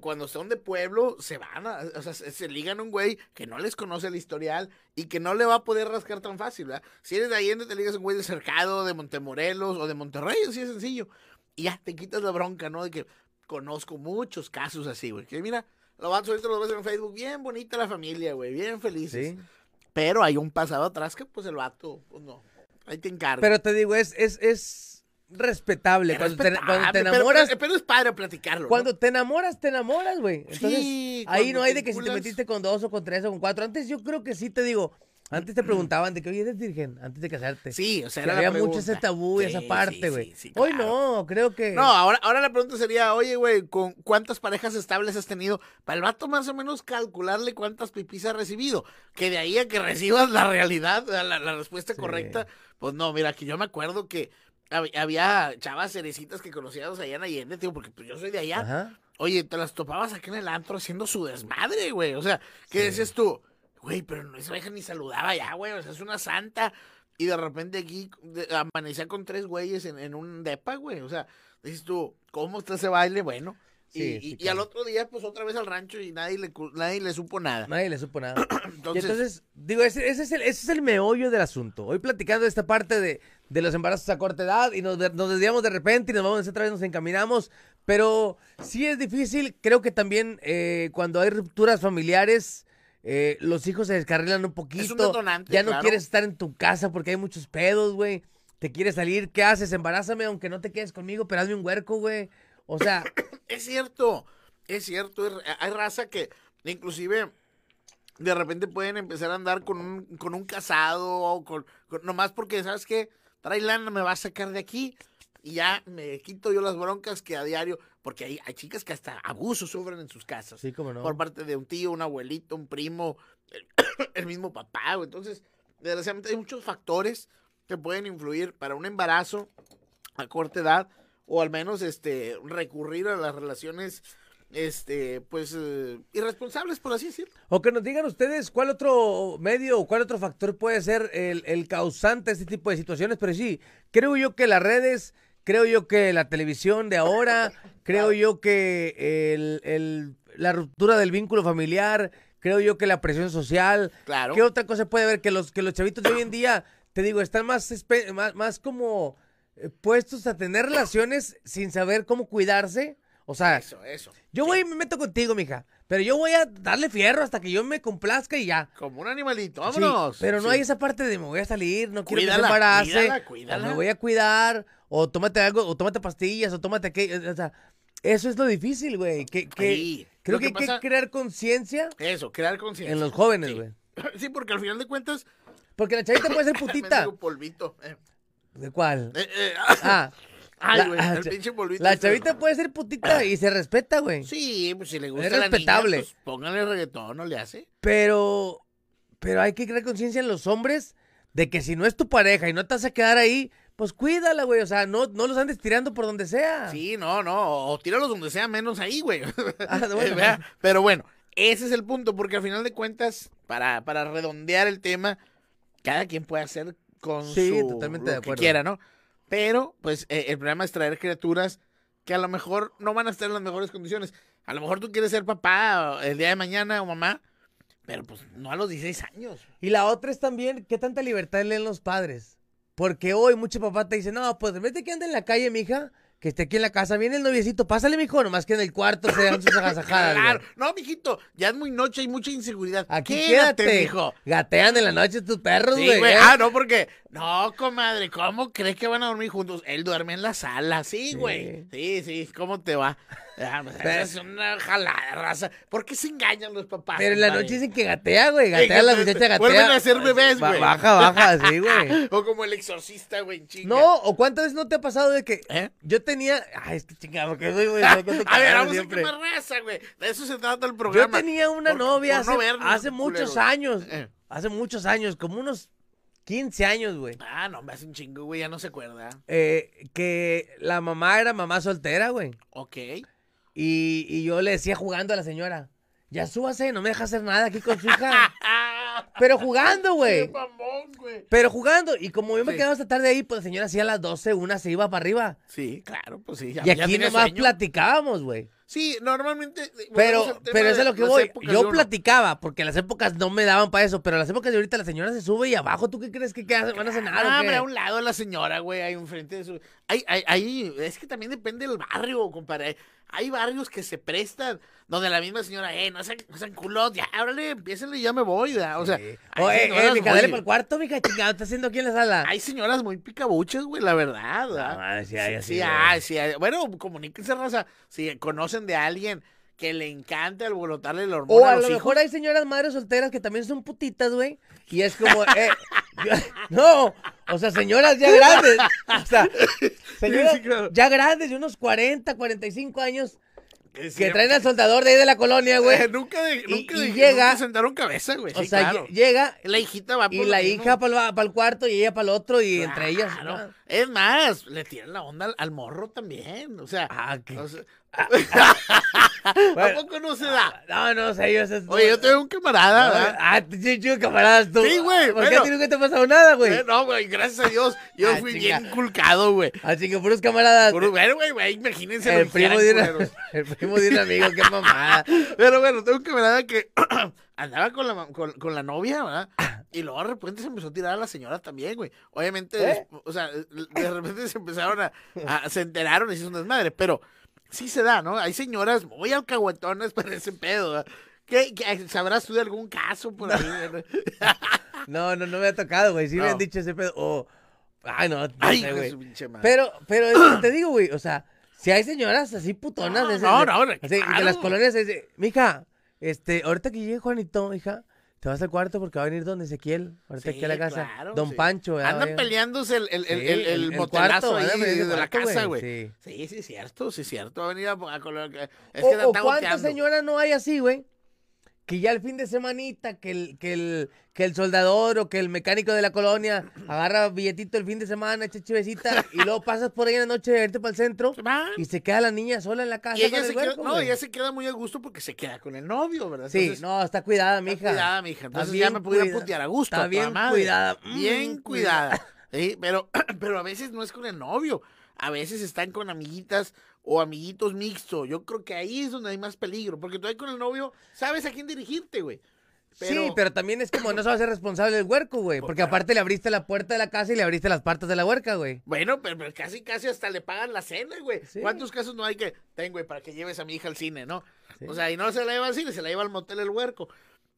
cuando son de pueblo, se van, a, o sea, se, se ligan a un güey que no les conoce el historial y que no le va a poder rascar tan fácil, ¿verdad? Si eres de Allende, te ligas a un güey de Cercado, de Montemorelos o de Monterrey, así es sencillo. Y ya te quitas la bronca, ¿no? De que conozco muchos casos así, güey. Que mira, los vatos ahorita los ves en Facebook, bien bonita la familia, güey, bien felices. Sí. Pero hay un pasado atrás que, pues, el vato, pues no. Ahí te encargo. Pero te digo, es, es, es respetable. Es cuando, te, cuando te pero- enamoras, Pero, pero es padre platicarlo. ¿no? cuando te enamoras, te enamoras, güey. Entonces, Sí, ahí no hay de que si te metiste con dos o con tres o con cuatro. Antes yo creo que sí te digo, antes te preguntaban de que, oye, eres virgen, antes de casarte. Sí, o sea, era la había mucho ese tabú y Sí, esa sí, parte, sí, güey. sí, Hoy claro. no, creo que... No, ahora, ahora la pregunta sería, oye, güey, ¿con cuántas parejas estables has tenido? Para el vato más o menos calcularle cuántas pipis ha recibido. Que de ahí a que recibas la realidad, la, la respuesta Sí. correcta, pues no, mira, que yo me acuerdo que había chavas cerecitas que conocíamos allá en Allende, tío, porque pues yo soy de allá. Ajá. Oye, te las topabas aquí en el antro haciendo su desmadre, güey. O sea, ¿qué Sí. decías tú? Güey, pero no, esa vieja ni saludaba ya, güey. O sea, es una santa. Y de repente aquí de- amanecía con tres güeyes en, en un depa, güey. O sea, dices tú, ¿cómo está ese baile? Bueno. Y, Sí, y- al otro día, pues otra vez al rancho y nadie le, nadie le supo nada. Nadie le supo nada. Y Entonces, entonces, digo, ese, ese es el, ese es el meollo del asunto. Hoy platicando de esta parte de, de los embarazos a corta edad y nos, nos desviamos de repente y nos vamos otra vez, nos encaminamos. Pero sí es difícil. Creo que también eh, cuando hay rupturas familiares, eh, los hijos se descarrilan un poquito. detonante, ya no claro. quieres estar en tu casa porque hay muchos pedos, güey. Te quieres salir, ¿qué haces? Embarázame aunque no te quedes conmigo, pero hazme un huerco, güey. O sea, Es cierto, es cierto. es- Hay raza que inclusive de repente pueden empezar a andar con un, con un casado o con, con- nomás porque, ¿sabes qué? Trae lana, me va a sacar de aquí y ya me quito yo las broncas que a diario, porque hay, hay chicas que hasta abuso sufren en sus casas. sí, como no. Por parte de un tío, un abuelito, un primo, el, el mismo papá. Entonces, desgraciadamente hay muchos factores que pueden influir para un embarazo a corta edad o al menos este recurrir a las relaciones este pues eh, irresponsables por así decirlo. O que nos digan ustedes cuál otro medio o cuál otro factor puede ser el, el causante de este tipo de situaciones. Pero sí, creo yo que las redes, creo yo que la televisión de ahora, creo yo que el, el- la ruptura del vínculo familiar, creo yo que la presión social. Claro. ¿Qué otra cosa puede haber? Que los, que los chavitos de hoy en día, te digo, están más, más, más como eh, puestos a tener relaciones sin saber cómo cuidarse. O sea, Eso, eso. yo voy y me meto contigo, mija. Pero yo voy a darle fierro hasta que yo me complazca y ya. Como un animalito, Sí, vámonos. pero no Sí. hay esa parte de me voy a salir, no quiero que se Cuídala, embarace. cuídala, o cuídala. me voy a cuidar, o tómate algo, o tómate pastillas, o tómate aquello. O sea, eso es lo difícil, güey. Que, que Sí, creo que, que hay pasa- que crear conciencia Eso, crear conciencia. en los jóvenes, güey. Sí, porque al final de cuentas Porque la chavita puede ser putita. mendigo polvito. eh. ¿De cuál? Eh, eh, Ah, Ay, la- güey, el cha- pinche polvito. la este. chavita puede ser putita y se respeta, güey. Sí, pues si le gusta Es la niña, respetable. pues póngale reggaetón, no le hace. Pero, pero hay que crear conciencia en los hombres de que si no es tu pareja y no te vas a quedar ahí, pues cuídala, güey. O sea, no, no los andes tirando por donde sea. Sí, no, no, o tíralos donde sea menos ahí, güey. Ah, bueno. ¿Verdad? Pero bueno, ese es el punto, porque al final de cuentas, para, para redondear el tema, cada quien puede hacer con Sí, su totalmente lo de que acuerdo. quiera, ¿no? Pero, pues, eh, el problema es traer criaturas que a lo mejor no van a estar en las mejores condiciones. A lo mejor tú quieres ser papá el día de mañana o mamá, pero pues no a los 16 años. Y la otra es también, ¿qué tanta libertad le den los padres? Porque hoy mucho papá te dice, no, pues de que ande en la calle, mija, que esté aquí en la casa, viene el noviecito, pásale, mijo, nomás que en el cuarto se dan sus agasajadas, Claro, güey. no, mijito, ya es muy noche y mucha inseguridad. Aquí Quédate, quédate, mijo. Gatean en la noche tus perros, Sí, güey. güey. ¿eh? Ah, no, porque. No, comadre, ¿cómo crees que van a dormir juntos? Él duerme en la sala. Sí, güey. Sí, sí, ¿cómo te va? Ah, pues, Pero- es una jalada, raza. ¿Por qué se engañan los papás? Pero en la noche dicen que gatea, güey. Gatea la que- muchacha, gatea. vuelven a ser bebés, güey. Baja, baja, sí, güey. O como el exorcista, güey, chinga. No, o cuántas veces no te ha pasado de que ¿Eh? yo tenía. Ay, es que chingada, porque güey, güey, a ver, vamos siempre. a quemar raza, güey. De eso se trata el Yo programa. tenía una Por- novia por no hace, vernos, hace muchos años. Eh. Hace muchos años, como unos 15 años, güey. Ah, no, me hace un chingo, güey, ya no se acuerda. Eh, que la mamá era mamá soltera, güey. Ok. Y, y yo le decía jugando a la señora, ya súbase, no me deja hacer nada aquí con su hija. Pero jugando, Qué güey. Pero jugando. Y como yo me Sí. quedaba hasta tarde ahí, pues la señora hacía a las 12, una se iba para arriba. Sí, claro, pues sí. ya- Y aquí nomás sueño. platicábamos, güey. Sí, normalmente. eh, Pero, pero eso es lo que voy. Yo uno. platicaba, porque las épocas no me daban para eso, pero las épocas de ahorita la señora se sube y abajo, ¿tú qué crees que hace? van a cenar Ah, hombre, a un lado la señora, güey, hay enfrente de su. Hay, hay, hay- es que también depende del barrio, compadre. Hay barrios que se prestan, donde la misma señora, eh, no sean, no sean culos, ya, órale, empiecen y ya me voy, ¿verdad? O sea, Sí. Oye, eh, muy- dale para el cuarto, mija, chingada, ¿estás haciendo aquí en la sala? hay señoras muy picabuches, güey, la verdad, ¿verdad? Madre, sí hay sí, güey. hay, sí hay. Bueno, comuníquense, raza, si conocen de alguien que le encanta alborotarle el hormona O a los lo hijos. mejor hay señoras madres solteras que también son putitas, güey. Y es como, eh, yo- no, o sea, señoras ya grandes. O sea, señoras ya grandes, de unos 40, 45 años, Que que traen al soldador de ahí de la colonia, güey. Eh, nunca de, nunca y de- llega- nunca sentaron cabeza, güey. O sí, sea, claro. lle- llega La hijita va por y la mismo. hija para el cuarto y ella para el otro y entre ellas. ¿no? Es más, le tiran la onda al, al morro también. O sea, Ah, qué- o sea, Bueno. ¿a poco no se da? No, no sé, yo sé. Oye, yo tengo un camarada, ¿verdad? Ah, chido, camaradas tú. Sí, güey, ¿Por qué bueno. a ti nunca te ha pasado nada, güey? Eh, no, güey, gracias a Dios, yo Ah, fui bien inculcado, güey. Así que puros camaradas. Puro- Bueno, güey, güey, imagínense el primo, de una- el primo de un amigo, qué mamada. Pero bueno, tengo un camarada que andaba con la, con, con la novia, ¿verdad? Y luego de repente se empezó a tirar a la señora también, güey. Obviamente, ¿Eh? o sea, de repente se empezaron a, a- se enteraron y se hizo un desmadre, pero sí se da, ¿no? Hay señoras muy alcahuetonas para ese pedo, ¿verdad? ¿Qué, qué- sabrás tú de algún caso por ahí? No, no, no me ha tocado, güey. Sí me han dicho ese pedo. O. Ay, no, no Ay, sé, güey. Pero, pero es que te digo, güey. O sea, si hay señoras así putonas No, de, no, de- no, así, de claro. las colonias, de, mija, este, ahorita que llegue Juanito, hija, te vas al cuarto porque va a venir don Ezequiel, ahorita Sí, aquí a la casa. claro, don sí. Pancho, ¿verdad? Andan peleándose el, el, el, Sí, el, el el motelazo cuarto, ahí de, la casa, güey, sí. Sí, es cierto, sí, es cierto. Va a venir a, a colocar- Es O, que o cuántas señoras no hay así, güey. Que ya el fin de semanita, que el, que el, que el soldador o que el mecánico de la colonia agarra billetito el fin de semana, echa chivecita, y luego pasas por ahí en la noche a irte para el centro van. y se queda la niña sola en la casa. Y ella con el se queda, huerco, no, ella se queda muy a gusto porque se queda con el novio, ¿verdad? Sí, Entonces, no, está cuidada, está mija. cuidada, mija. Entonces ya me pudiera putear a gusto. está bien cuidada, Bien mm, cuidada. Sí, pero, pero a veces no es con el novio. A veces están con amiguitas o amiguitos mixtos. Yo creo que ahí es donde hay más peligro. Porque tú ahí con el novio sabes a quién dirigirte, güey. Sí, pero también es como no se va a ser responsable del huerco, güey. Porque aparte le abriste la puerta de la casa y le abriste las partes de la huerca, güey. Bueno, pero, pero casi, casi hasta le pagan la cena, güey. Sí. ¿Cuántos casos no hay que, ten, güey, para que lleves a mi hija al cine, no? Sí. O sea, y no se la lleva al cine, se la lleva al motel el huerco.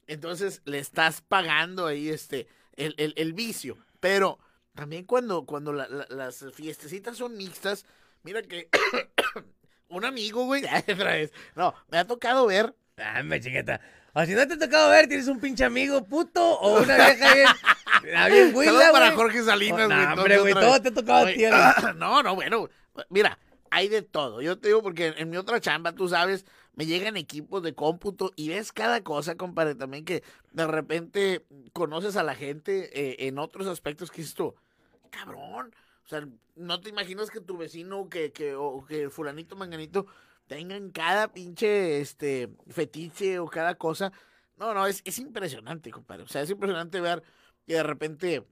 Entonces, le estás pagando ahí este, el, el, el vicio. Pero también cuando, cuando la- la- las fiestecitas son mixtas, mira que un amigo, güey, otra vez, no, me ha tocado ver Ah, me chiqueta. O si no te ha tocado ver, tienes un pinche amigo puto o una vieja bien, ah, bien Saludos para güey. Jorge Salinas, Oh, no, güey. hombre, güey, todo te ha tocado a güey. No, no, bueno. Mira, hay de todo. Yo te digo porque en, en mi otra chamba, tú sabes, me llegan equipos de cómputo y ves cada cosa, compadre, también que de repente conoces a la gente eh, en otros aspectos que dices tú, cabrón. O sea, no te imaginas que tu vecino que, que, o que fulanito manganito tengan cada pinche este fetiche o cada cosa. No, no, es, es impresionante, compadre. O sea, es impresionante ver que de repente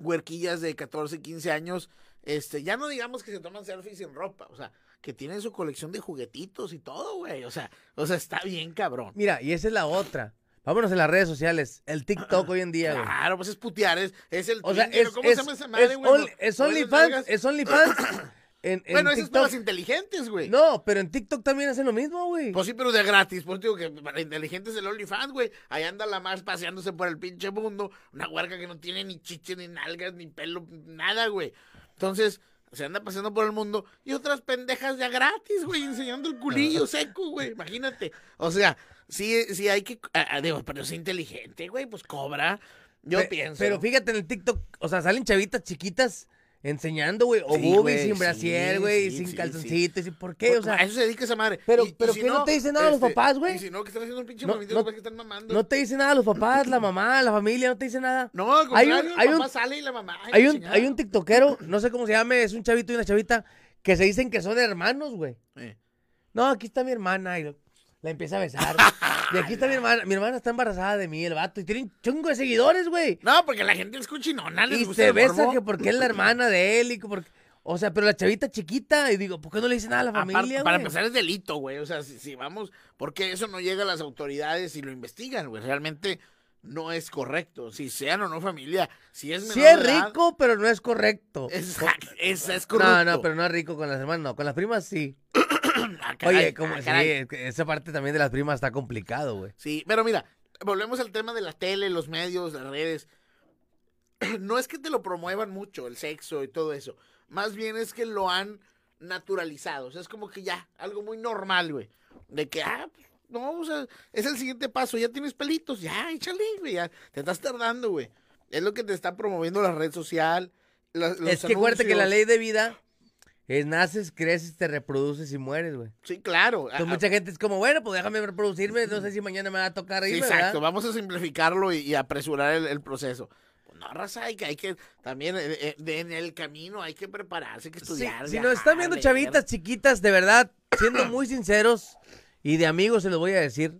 huerquillas de 14, 15 años, este, ya no digamos que se toman selfies sin ropa, o sea, que tienen su colección de juguetitos y todo, güey. O sea, o sea, está bien cabrón. Mira, y esa es la otra. Vámonos a las redes sociales. El TikTok hoy en día, güey. Claro, pues es putear, es, es el O sea, es, ¿cómo es, se llama esa madre, güey? es OnlyFans, es OnlyFans en, en Bueno, esas las inteligentes, güey. No, pero en TikTok también hacen lo mismo, güey. Pues sí, pero de gratis. Pues digo que para inteligentes el OnlyFans, güey. Ahí anda la más paseándose por el pinche mundo. Una huerca que no tiene ni chiche, ni nalgas, ni pelo, nada, güey. Entonces, se anda paseando por el mundo. Y otras pendejas ya gratis, güey, enseñando el culillo seco, güey. Imagínate. O sea, sí, sí hay que. ah, ah, digo, pero es inteligente, güey, pues cobra. Yo Pe- pienso. Pero fíjate en el TikTok, o sea, salen chavitas chiquitas enseñando, güey, o Sí, boobies güey, sin sí, brasier, güey, sí, sin sí, calzoncitos, ¿y por qué? O sea, a eso se dedica esa madre. pero- pero si ¿qué no te dicen nada los papás, güey? Y si no, que están haciendo un pinche No, movimiento, no- los papás que están mamando. no te dicen nada los papás, la mamá, la familia, no te dicen nada. No, al Hay un- contrario, hay el un- papá sale y la mamá. ay, Hay un, chingada. hay un tiktokero, no sé cómo se llame, es un chavito y una chavita, que se dicen que son hermanos, güey. Eh. No, aquí está mi hermana, y lo- la empieza a besar. y aquí está mi hermana, mi hermana está embarazada de mí, el vato, y tiene un chungo de seguidores, güey. No, porque la gente es cochinona, les Y gusta se besa morbo. que porque es la hermana de él y que porque... O sea, pero la chavita chiquita, y digo, ¿por qué no le dicen nada a la familia, para güey? empezar es delito, güey. O sea, si, si vamos, porque eso no llega a las autoridades y lo investigan, güey. Realmente no es correcto. Si sean o no familia, si es menor Sí es edad, rico, pero no es correcto. Es, es, es correcto. No, no, pero no es rico con las hermanas, no. Con las primas sí. Ah, caray, Oye, como ah, sí, esa parte también de las primas está complicado, güey. Sí, pero mira, volvemos al tema de la tele, los medios, las redes. No es que te lo promuevan mucho, el sexo y todo eso. Más bien es que lo han naturalizado. O sea, es como que ya, algo muy normal, güey. De que, ah, pues, no, o sea, es el siguiente paso. Ya tienes pelitos, ya, échale, güey. Ya, te estás tardando, güey. Es lo que te está promoviendo la red social. la- los es que acuérdate que la ley de vida es naces, creces, te reproduces y mueres, güey. Sí, claro. Entonces mucha gente es como, bueno, pues déjame reproducirme, no sé si mañana me va a tocar Sí, exacto, ¿verdad? vamos a simplificarlo y, y apresurar el, el proceso. Pues no, raza, hay que, hay que también eh, eh, de- en el camino hay que prepararse, hay que Sí, estudiar. si nos están viendo chavitas chiquitas, de verdad, siendo muy sinceros y de amigos se los voy a decir,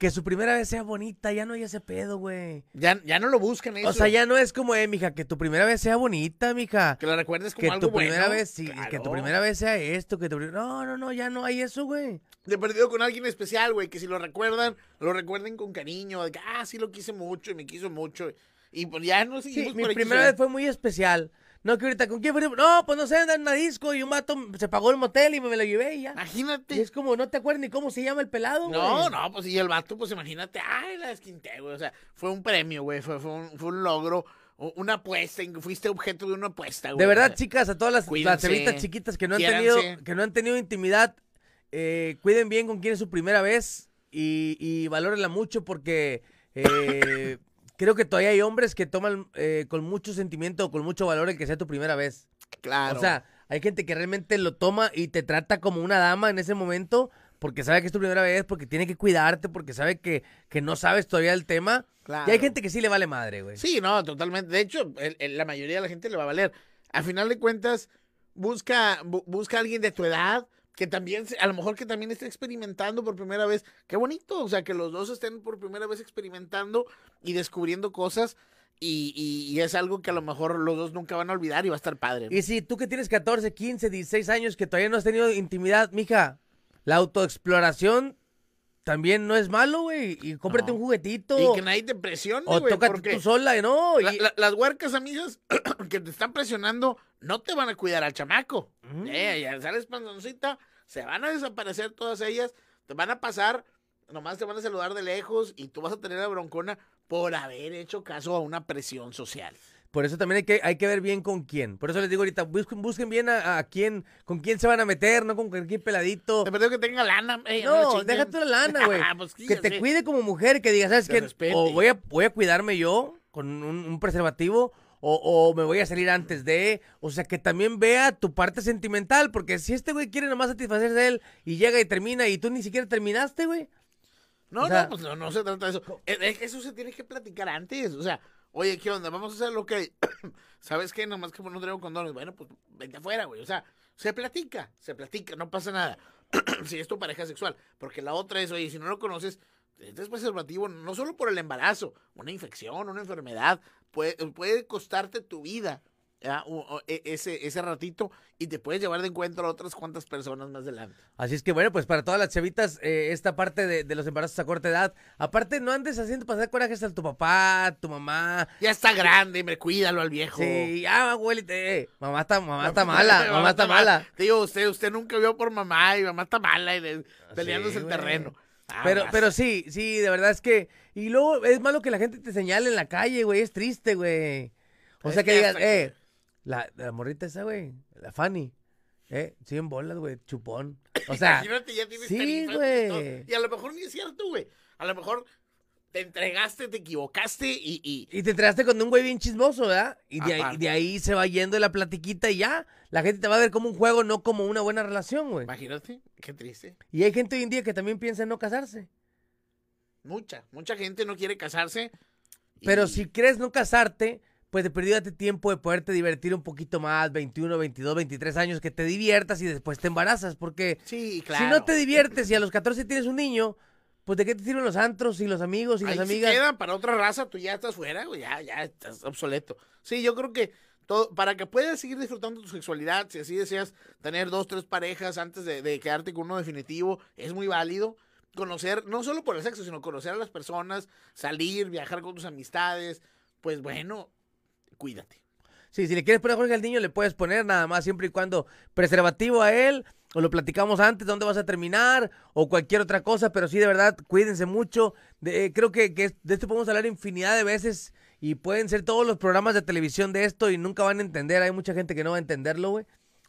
que su primera vez sea bonita, ya no hay ese pedo, güey. Ya, ya no lo buscan eso. O sea, ya no es como, eh, mija, que tu primera vez sea bonita, mija. Que lo recuerdes como Que algo tu primera vez, sí, que tu Claro. primera vez sea esto, que tu No, no, no, ya no hay eso, güey. De perdido con alguien especial, güey, que si lo recuerdan, lo recuerden con cariño, de que, ah, sí lo quise mucho y me quiso mucho. Y pues ya no Sí, seguimos mi por o primera vez fue muy especial. No, que ahorita, ¿con quién fue? No, pues no sé, andar en una disco y un vato se pagó el motel y me, me lo llevé y ya. Imagínate. Y es como, no te acuerdas ni cómo se llama el pelado, güey. No, no, pues y el vato, pues imagínate, ay, la desquinté, güey. O sea, fue un premio, güey, fue, fue, un, fue un logro, una apuesta, fuiste objeto de una apuesta, güey. De verdad, chicas, a todas las, las cuídense, chiquitas que no han quiéranse. tenido, que no han tenido intimidad, eh, cuiden bien con quién es su primera vez y, y valórenla mucho porque eh, creo que todavía hay hombres que toman eh, con mucho sentimiento o con mucho valor el que sea tu primera vez. Claro. O sea, hay gente que realmente lo toma y te trata como una dama en ese momento porque sabe que es tu primera vez, porque tiene que cuidarte, porque sabe que, que no sabes todavía el tema. Y hay Claro. gente que sí le vale madre, güey. Sí, no, totalmente. De hecho, el- el- la mayoría de la gente le va a valer. Al final de cuentas, busca, bu- busca a alguien de tu edad que también, a lo mejor que también esté experimentando por primera vez. Qué bonito, o sea, que los dos estén por primera vez experimentando y descubriendo cosas y, y- y es algo que a lo mejor los dos nunca van a olvidar y va a estar padre. Y si tú que tienes 14, 15, 16 años que todavía no has tenido intimidad, mija, la autoexploración también no es malo, güey. Y cómprate No. un juguetito. Y que nadie te presione, o güey, tócate porque tú sola, ¿no? Y- la- la- las huercas, amigas, que te están presionando, no te van a cuidar al chamaco. Mm. Eh, ya sales panzoncita, se van a desaparecer todas ellas, te van a pasar, nomás te van a saludar de lejos y tú vas a tener la broncona por haber hecho caso a una presión social. Por eso también hay que, hay que ver bien con quién. Por eso les digo ahorita, busquen, busquen bien a, a quién, con quién se van a meter, no con cualquier peladito. Te perdió que tenga lana. ey, No, le chinguen. déjate la lana, güey. Pues, que te cuide como mujer, que digas, ¿sabes qué? O voy a, voy a cuidarme yo con un, un preservativo, o, o me voy a salir antes de. O sea, que también vea tu parte sentimental, porque si este güey quiere nomás satisfacerse de él y llega y termina y tú ni siquiera terminaste, güey. No, O sea- no, pues no, no se trata de eso. Eh, eh, Eso se tiene que platicar antes. O sea, oye, ¿qué onda? Vamos a hacer lo que. ¿Sabes qué? Nomás que no traigo condones. Bueno, pues vente afuera, güey. O sea, se platica, se platica, no pasa nada. si es tu pareja sexual. Porque la otra es, oye, si no lo conoces, este es preservativo no solo por el embarazo, una infección, una enfermedad. Puede, puede costarte tu vida. ¿ya? O- o e- ese, ese ratito y te puedes llevar de encuentro a otras cuantas personas más adelante. Así es que bueno, pues para todas las chavitas, eh, esta parte de, de los embarazos a corta edad, aparte no andes haciendo pasar corajes a tu papá, tu mamá. Ya está grande, me cuídalo al viejo. Sí, ya, abuelita, eh, mamá está, mamá está mala, mamá está mala. Te digo, usted, usted nunca vio por mamá y mamá está mala y le- peleándose el terreno. Ah, Pero, vas. pero sí, sí, de verdad es que. Y luego es malo que la gente te señale en la calle, güey. Es triste, güey. O Es sea que digas, hasta eh, la, la morrita esa, güey, la Fanny, eh, 100 bolas, güey, chupón. O sea, Imagínate, ya tienes sí, güey. Y a lo mejor ni es cierto, güey. A lo mejor te entregaste, te equivocaste y, y y te enteraste con un güey bien chismoso, ¿verdad? Y de ahí, de ahí se va yendo la platiquita y ya. La gente te va a ver como un juego, no como una buena relación, güey. imagínate, qué triste. Y hay gente hoy en día que también piensa en no casarse. Mucha, mucha gente no quiere casarse. y- Pero si crees no casarte, pues perdido date tiempo de poderte divertir un poquito más, 21, 22, 23 años, que te diviertas y después te embarazas, porque Sí, claro. si no te diviertes y a los 14 tienes un niño, pues de qué te sirven los antros y los amigos y Ahí las amigas. queda para otra raza, tú ya estás fuera, güey, ya, ya estás obsoleto. Sí, yo creo que para que puedas seguir disfrutando tu sexualidad, si así deseas tener dos, tres parejas antes de, quedarte con uno definitivo, es muy válido. Conocer, no solo por el sexo, sino conocer a las personas, salir, viajar con tus amistades, pues bueno, cuídate. Sí, si le quieres poner Jorge al niño, le puedes poner nada más siempre y cuando preservativo a él, o lo platicamos antes, dónde vas a terminar, o cualquier otra cosa, pero sí, de verdad, cuídense mucho. Eh, creo que, que de esto podemos hablar infinidad de veces y pueden ser todos los programas de televisión de esto y nunca van a entender. Hay mucha gente que no va a entenderlo, güey.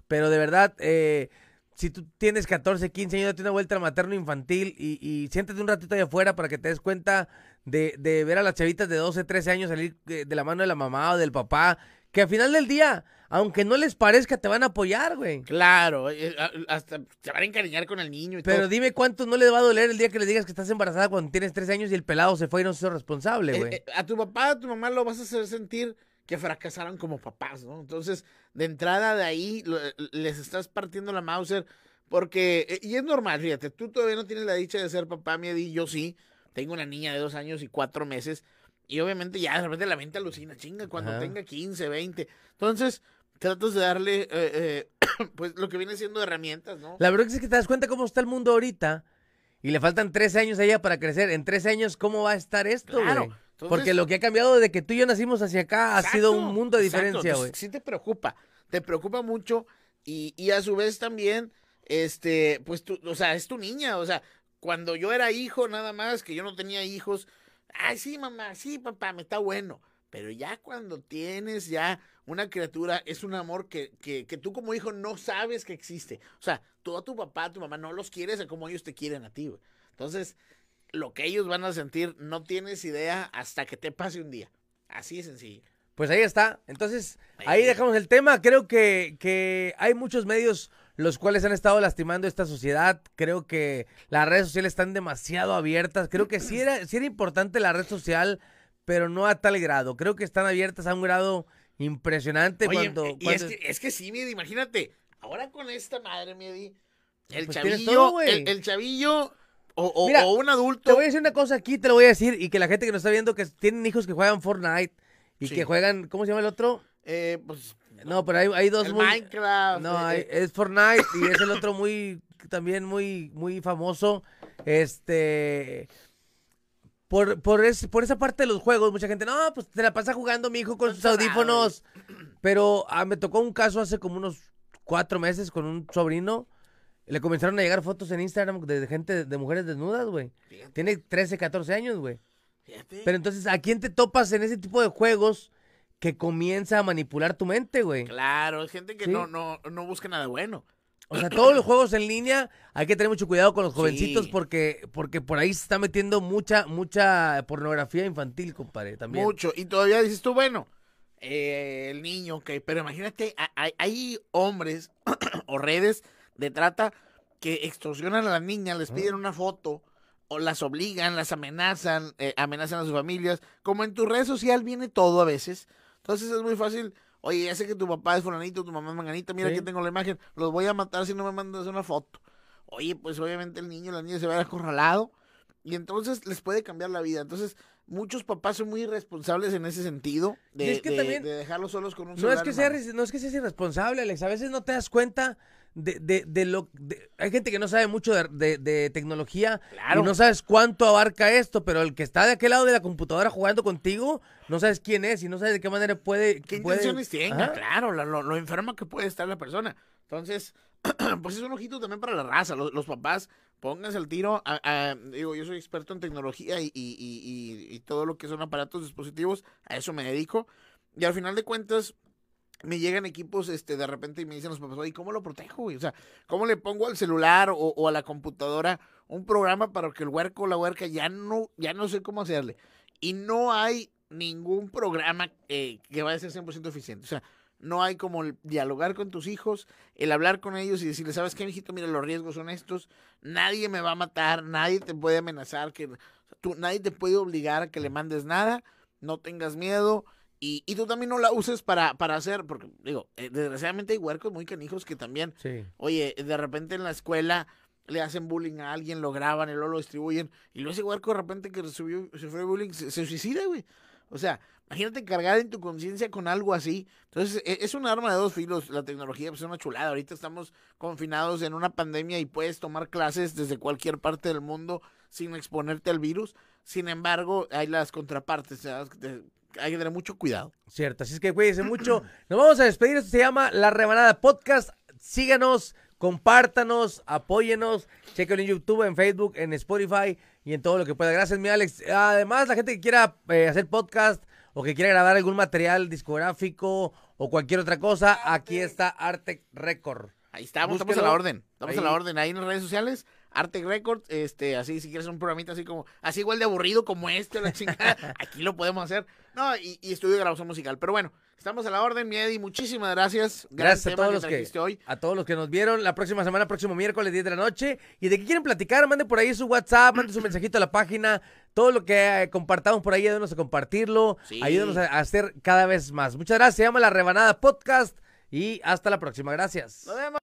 Pero de verdad, eh, si tú tienes 14, 15 años, date una vuelta al materno infantil y, y siéntate un ratito allá afuera para que te des cuenta de, de ver a las chavitas de 12, 13 años salir eh, de la mano de la mamá o del papá, que al final del día, aunque no les parezca, te van a apoyar, güey. Claro, eh, a- hasta te van a encariñar con el niño y Pero todo. dime cuánto no les va a doler el día que le digas que estás embarazada cuando tienes 13 años y el pelado se fue y no se hizo responsable, Eh, güey. eh, a tu papá, a tu mamá lo vas a hacer sentir que fracasaron como papás, ¿no? Entonces, de entrada de ahí lo- les estás partiendo la Mauser porque, eh, y es normal, fíjate, tú todavía no tienes la dicha de ser papá, mi Adi, yo sí, tengo una niña de dos años y cuatro meses y obviamente ya de repente la mente alucina, chinga, cuando Ajá. tenga 15, 20. Entonces, tratas de darle, eh, eh, pues, lo que viene siendo herramientas, ¿no? La verdad es que te das cuenta cómo está el mundo ahorita y le faltan 13 años a ella para crecer. En 13 años, ¿cómo va a estar esto, Claro. güey? Porque lo que ha cambiado desde que tú y yo nacimos hacia acá ha sido un mundo de diferencia, güey. Sí te preocupa, te preocupa mucho y, y a su vez también, este, pues tú, o sea, es tu niña, o sea, cuando yo era hijo nada más, que yo no tenía hijos, ay, sí, mamá, sí, papá, me está bueno. Pero ya cuando tienes ya una criatura, es un amor que, que, que tú como hijo no sabes que existe. O sea, tú a tu papá, tu mamá no los quieres como ellos te quieren a ti, güey. Entonces, lo que ellos van a sentir no tienes idea hasta que te pase un día. Así de sencillo. Pues ahí está. Entonces, ahí dejamos el tema. Creo que, que hay muchos medios los cuales han estado lastimando esta sociedad. Creo que las redes sociales están demasiado abiertas. Creo que sí era, sí era importante la red social, pero no a tal grado. Creo que están abiertas a un grado impresionante cuando, y Es, que, es que sí, Miedi, imagínate. Ahora con esta madre, Miedi, el pues chavillo, el chavillo o, un adulto. Te voy a decir una cosa aquí, te lo voy a decir, y que la gente que nos está viendo que tienen hijos que juegan Fortnite y que juegan, ¿cómo se llama el otro? Eh, pues. No, pero hay, hay dos el Minecraft. No, eh, eh. es Fortnite y es el otro muy, también muy, muy famoso. Este. Por, por, por esa parte de los juegos, mucha gente, no, pues te la pasa jugando mi hijo con sus audífonos. Pero ah, me tocó un caso hace como unos cuatro meses con un sobrino le comenzaron a llegar fotos en Instagram de gente, de mujeres desnudas, güey. Tiene 13, 14 años, güey. Pero entonces, ¿a quién te topas en ese tipo de juegos que comienza a manipular tu mente, güey? Claro, es gente que no, no, no busca nada bueno. O sea, todos los juegos en línea hay que tener mucho cuidado con los jovencitos porque, porque por ahí se está metiendo mucha, mucha pornografía infantil, compadre, también. Mucho. Y todavía dices tú, bueno, eh, el niño, ok, pero imagínate, hay, hay hombres o redes de trata que extorsionan a la niña, les piden una foto o las obligan, las amenazan, eh, amenazan a sus familias. Como en tu red social viene todo a veces. Entonces es muy fácil. Oye, ya sé que tu papá es fulanito, tu mamá es manganita, mira que tengo la imagen, los voy a matar si no me mandas una foto. Oye, pues obviamente el niño, la niña se va a ver acorralado y entonces les puede cambiar la vida. Entonces, muchos papás son muy irresponsables en ese sentido de, dejarlos solos con un no es que sea No es que seas irresponsable, Alex. A veces no te das cuenta de, de, de lo... hay gente que no sabe mucho de, de tecnología y no sabes cuánto abarca esto, pero el que está de aquel lado de la computadora jugando contigo, no sabes quién es y no sabes de qué manera puede... ¿Qué intenciones tiene? Claro, lo, lo, enferma que puede estar la persona. Entonces, pues es un ojito también para la raza. Los, papás, pónganse el tiro. digo, yo soy experto en tecnología y, y, y, y todo lo que son aparatos, dispositivos, a eso me dedico. Y al final de cuentas, me llegan equipos este de repente y me dicen los papás, oye, ¿cómo lo protejo, güey? O sea, ¿cómo le pongo al celular o, a la computadora un programa para que el huerco o la huerca ya no, ya no sé cómo hacerle? Y no hay ningún programa eh, que vaya a ser 100% eficiente. O sea, no hay como el dialogar con tus hijos, el hablar con ellos y decirles, ¿sabes qué, mijito? Mira, los riesgos son estos. Nadie me va a matar, nadie te puede amenazar, que tú, nadie te puede obligar a que le mandes nada. No tengas miedo y, y, tú también no la uses para, para hacer, porque digo, eh, desgraciadamente hay huercos muy canijos que también, oye, de repente en la escuela le hacen bullying a alguien, lo graban y luego lo distribuyen, y luego ese huerco de repente que recibió, sufrió bullying se, suicida, güey. O sea, imagínate cargar en tu conciencia con algo así. Entonces, e, es un arma de dos filos. La tecnología pues, es una chulada. Ahorita estamos confinados en una pandemia y puedes tomar clases desde cualquier parte del mundo sin exponerte al virus. Sin embargo, hay las contrapartes. ¿sabes? Hay que tener mucho cuidado. Cierto, así es que cuídense mucho. Nos vamos a despedir. Esto se llama La Rebanada Podcast. Síganos, compártanos, apóyenos. Chequen en YouTube, en Facebook, en Spotify y en todo lo que pueda. Gracias, mi Alex. Además, la gente que quiera eh, hacer podcast o que quiera grabar algún material discográfico o cualquier otra cosa, aquí está Artec Record. Ahí estamos, estamos a la orden. Estamos a la orden ahí en las redes sociales. Arte Records, este, así si quieres un programita así como, así igual de aburrido como este, la chingada, aquí lo podemos hacer. No, y, estudio de grabación musical. Pero bueno, estamos a la orden, mi Eddie, muchísimas gracias. Gracias a todos los que, hoy. a todos los que nos vieron la próxima semana, próximo miércoles 10 de la noche. Y de qué quieren platicar, mande por ahí su WhatsApp, mande su mensajito a la página. Todo lo que eh, compartamos por ahí, ayúdenos a compartirlo, ayúdenos a, hacer cada vez más. Muchas gracias, se llama La Rebanada Podcast y hasta la próxima. Gracias. Nos vemos.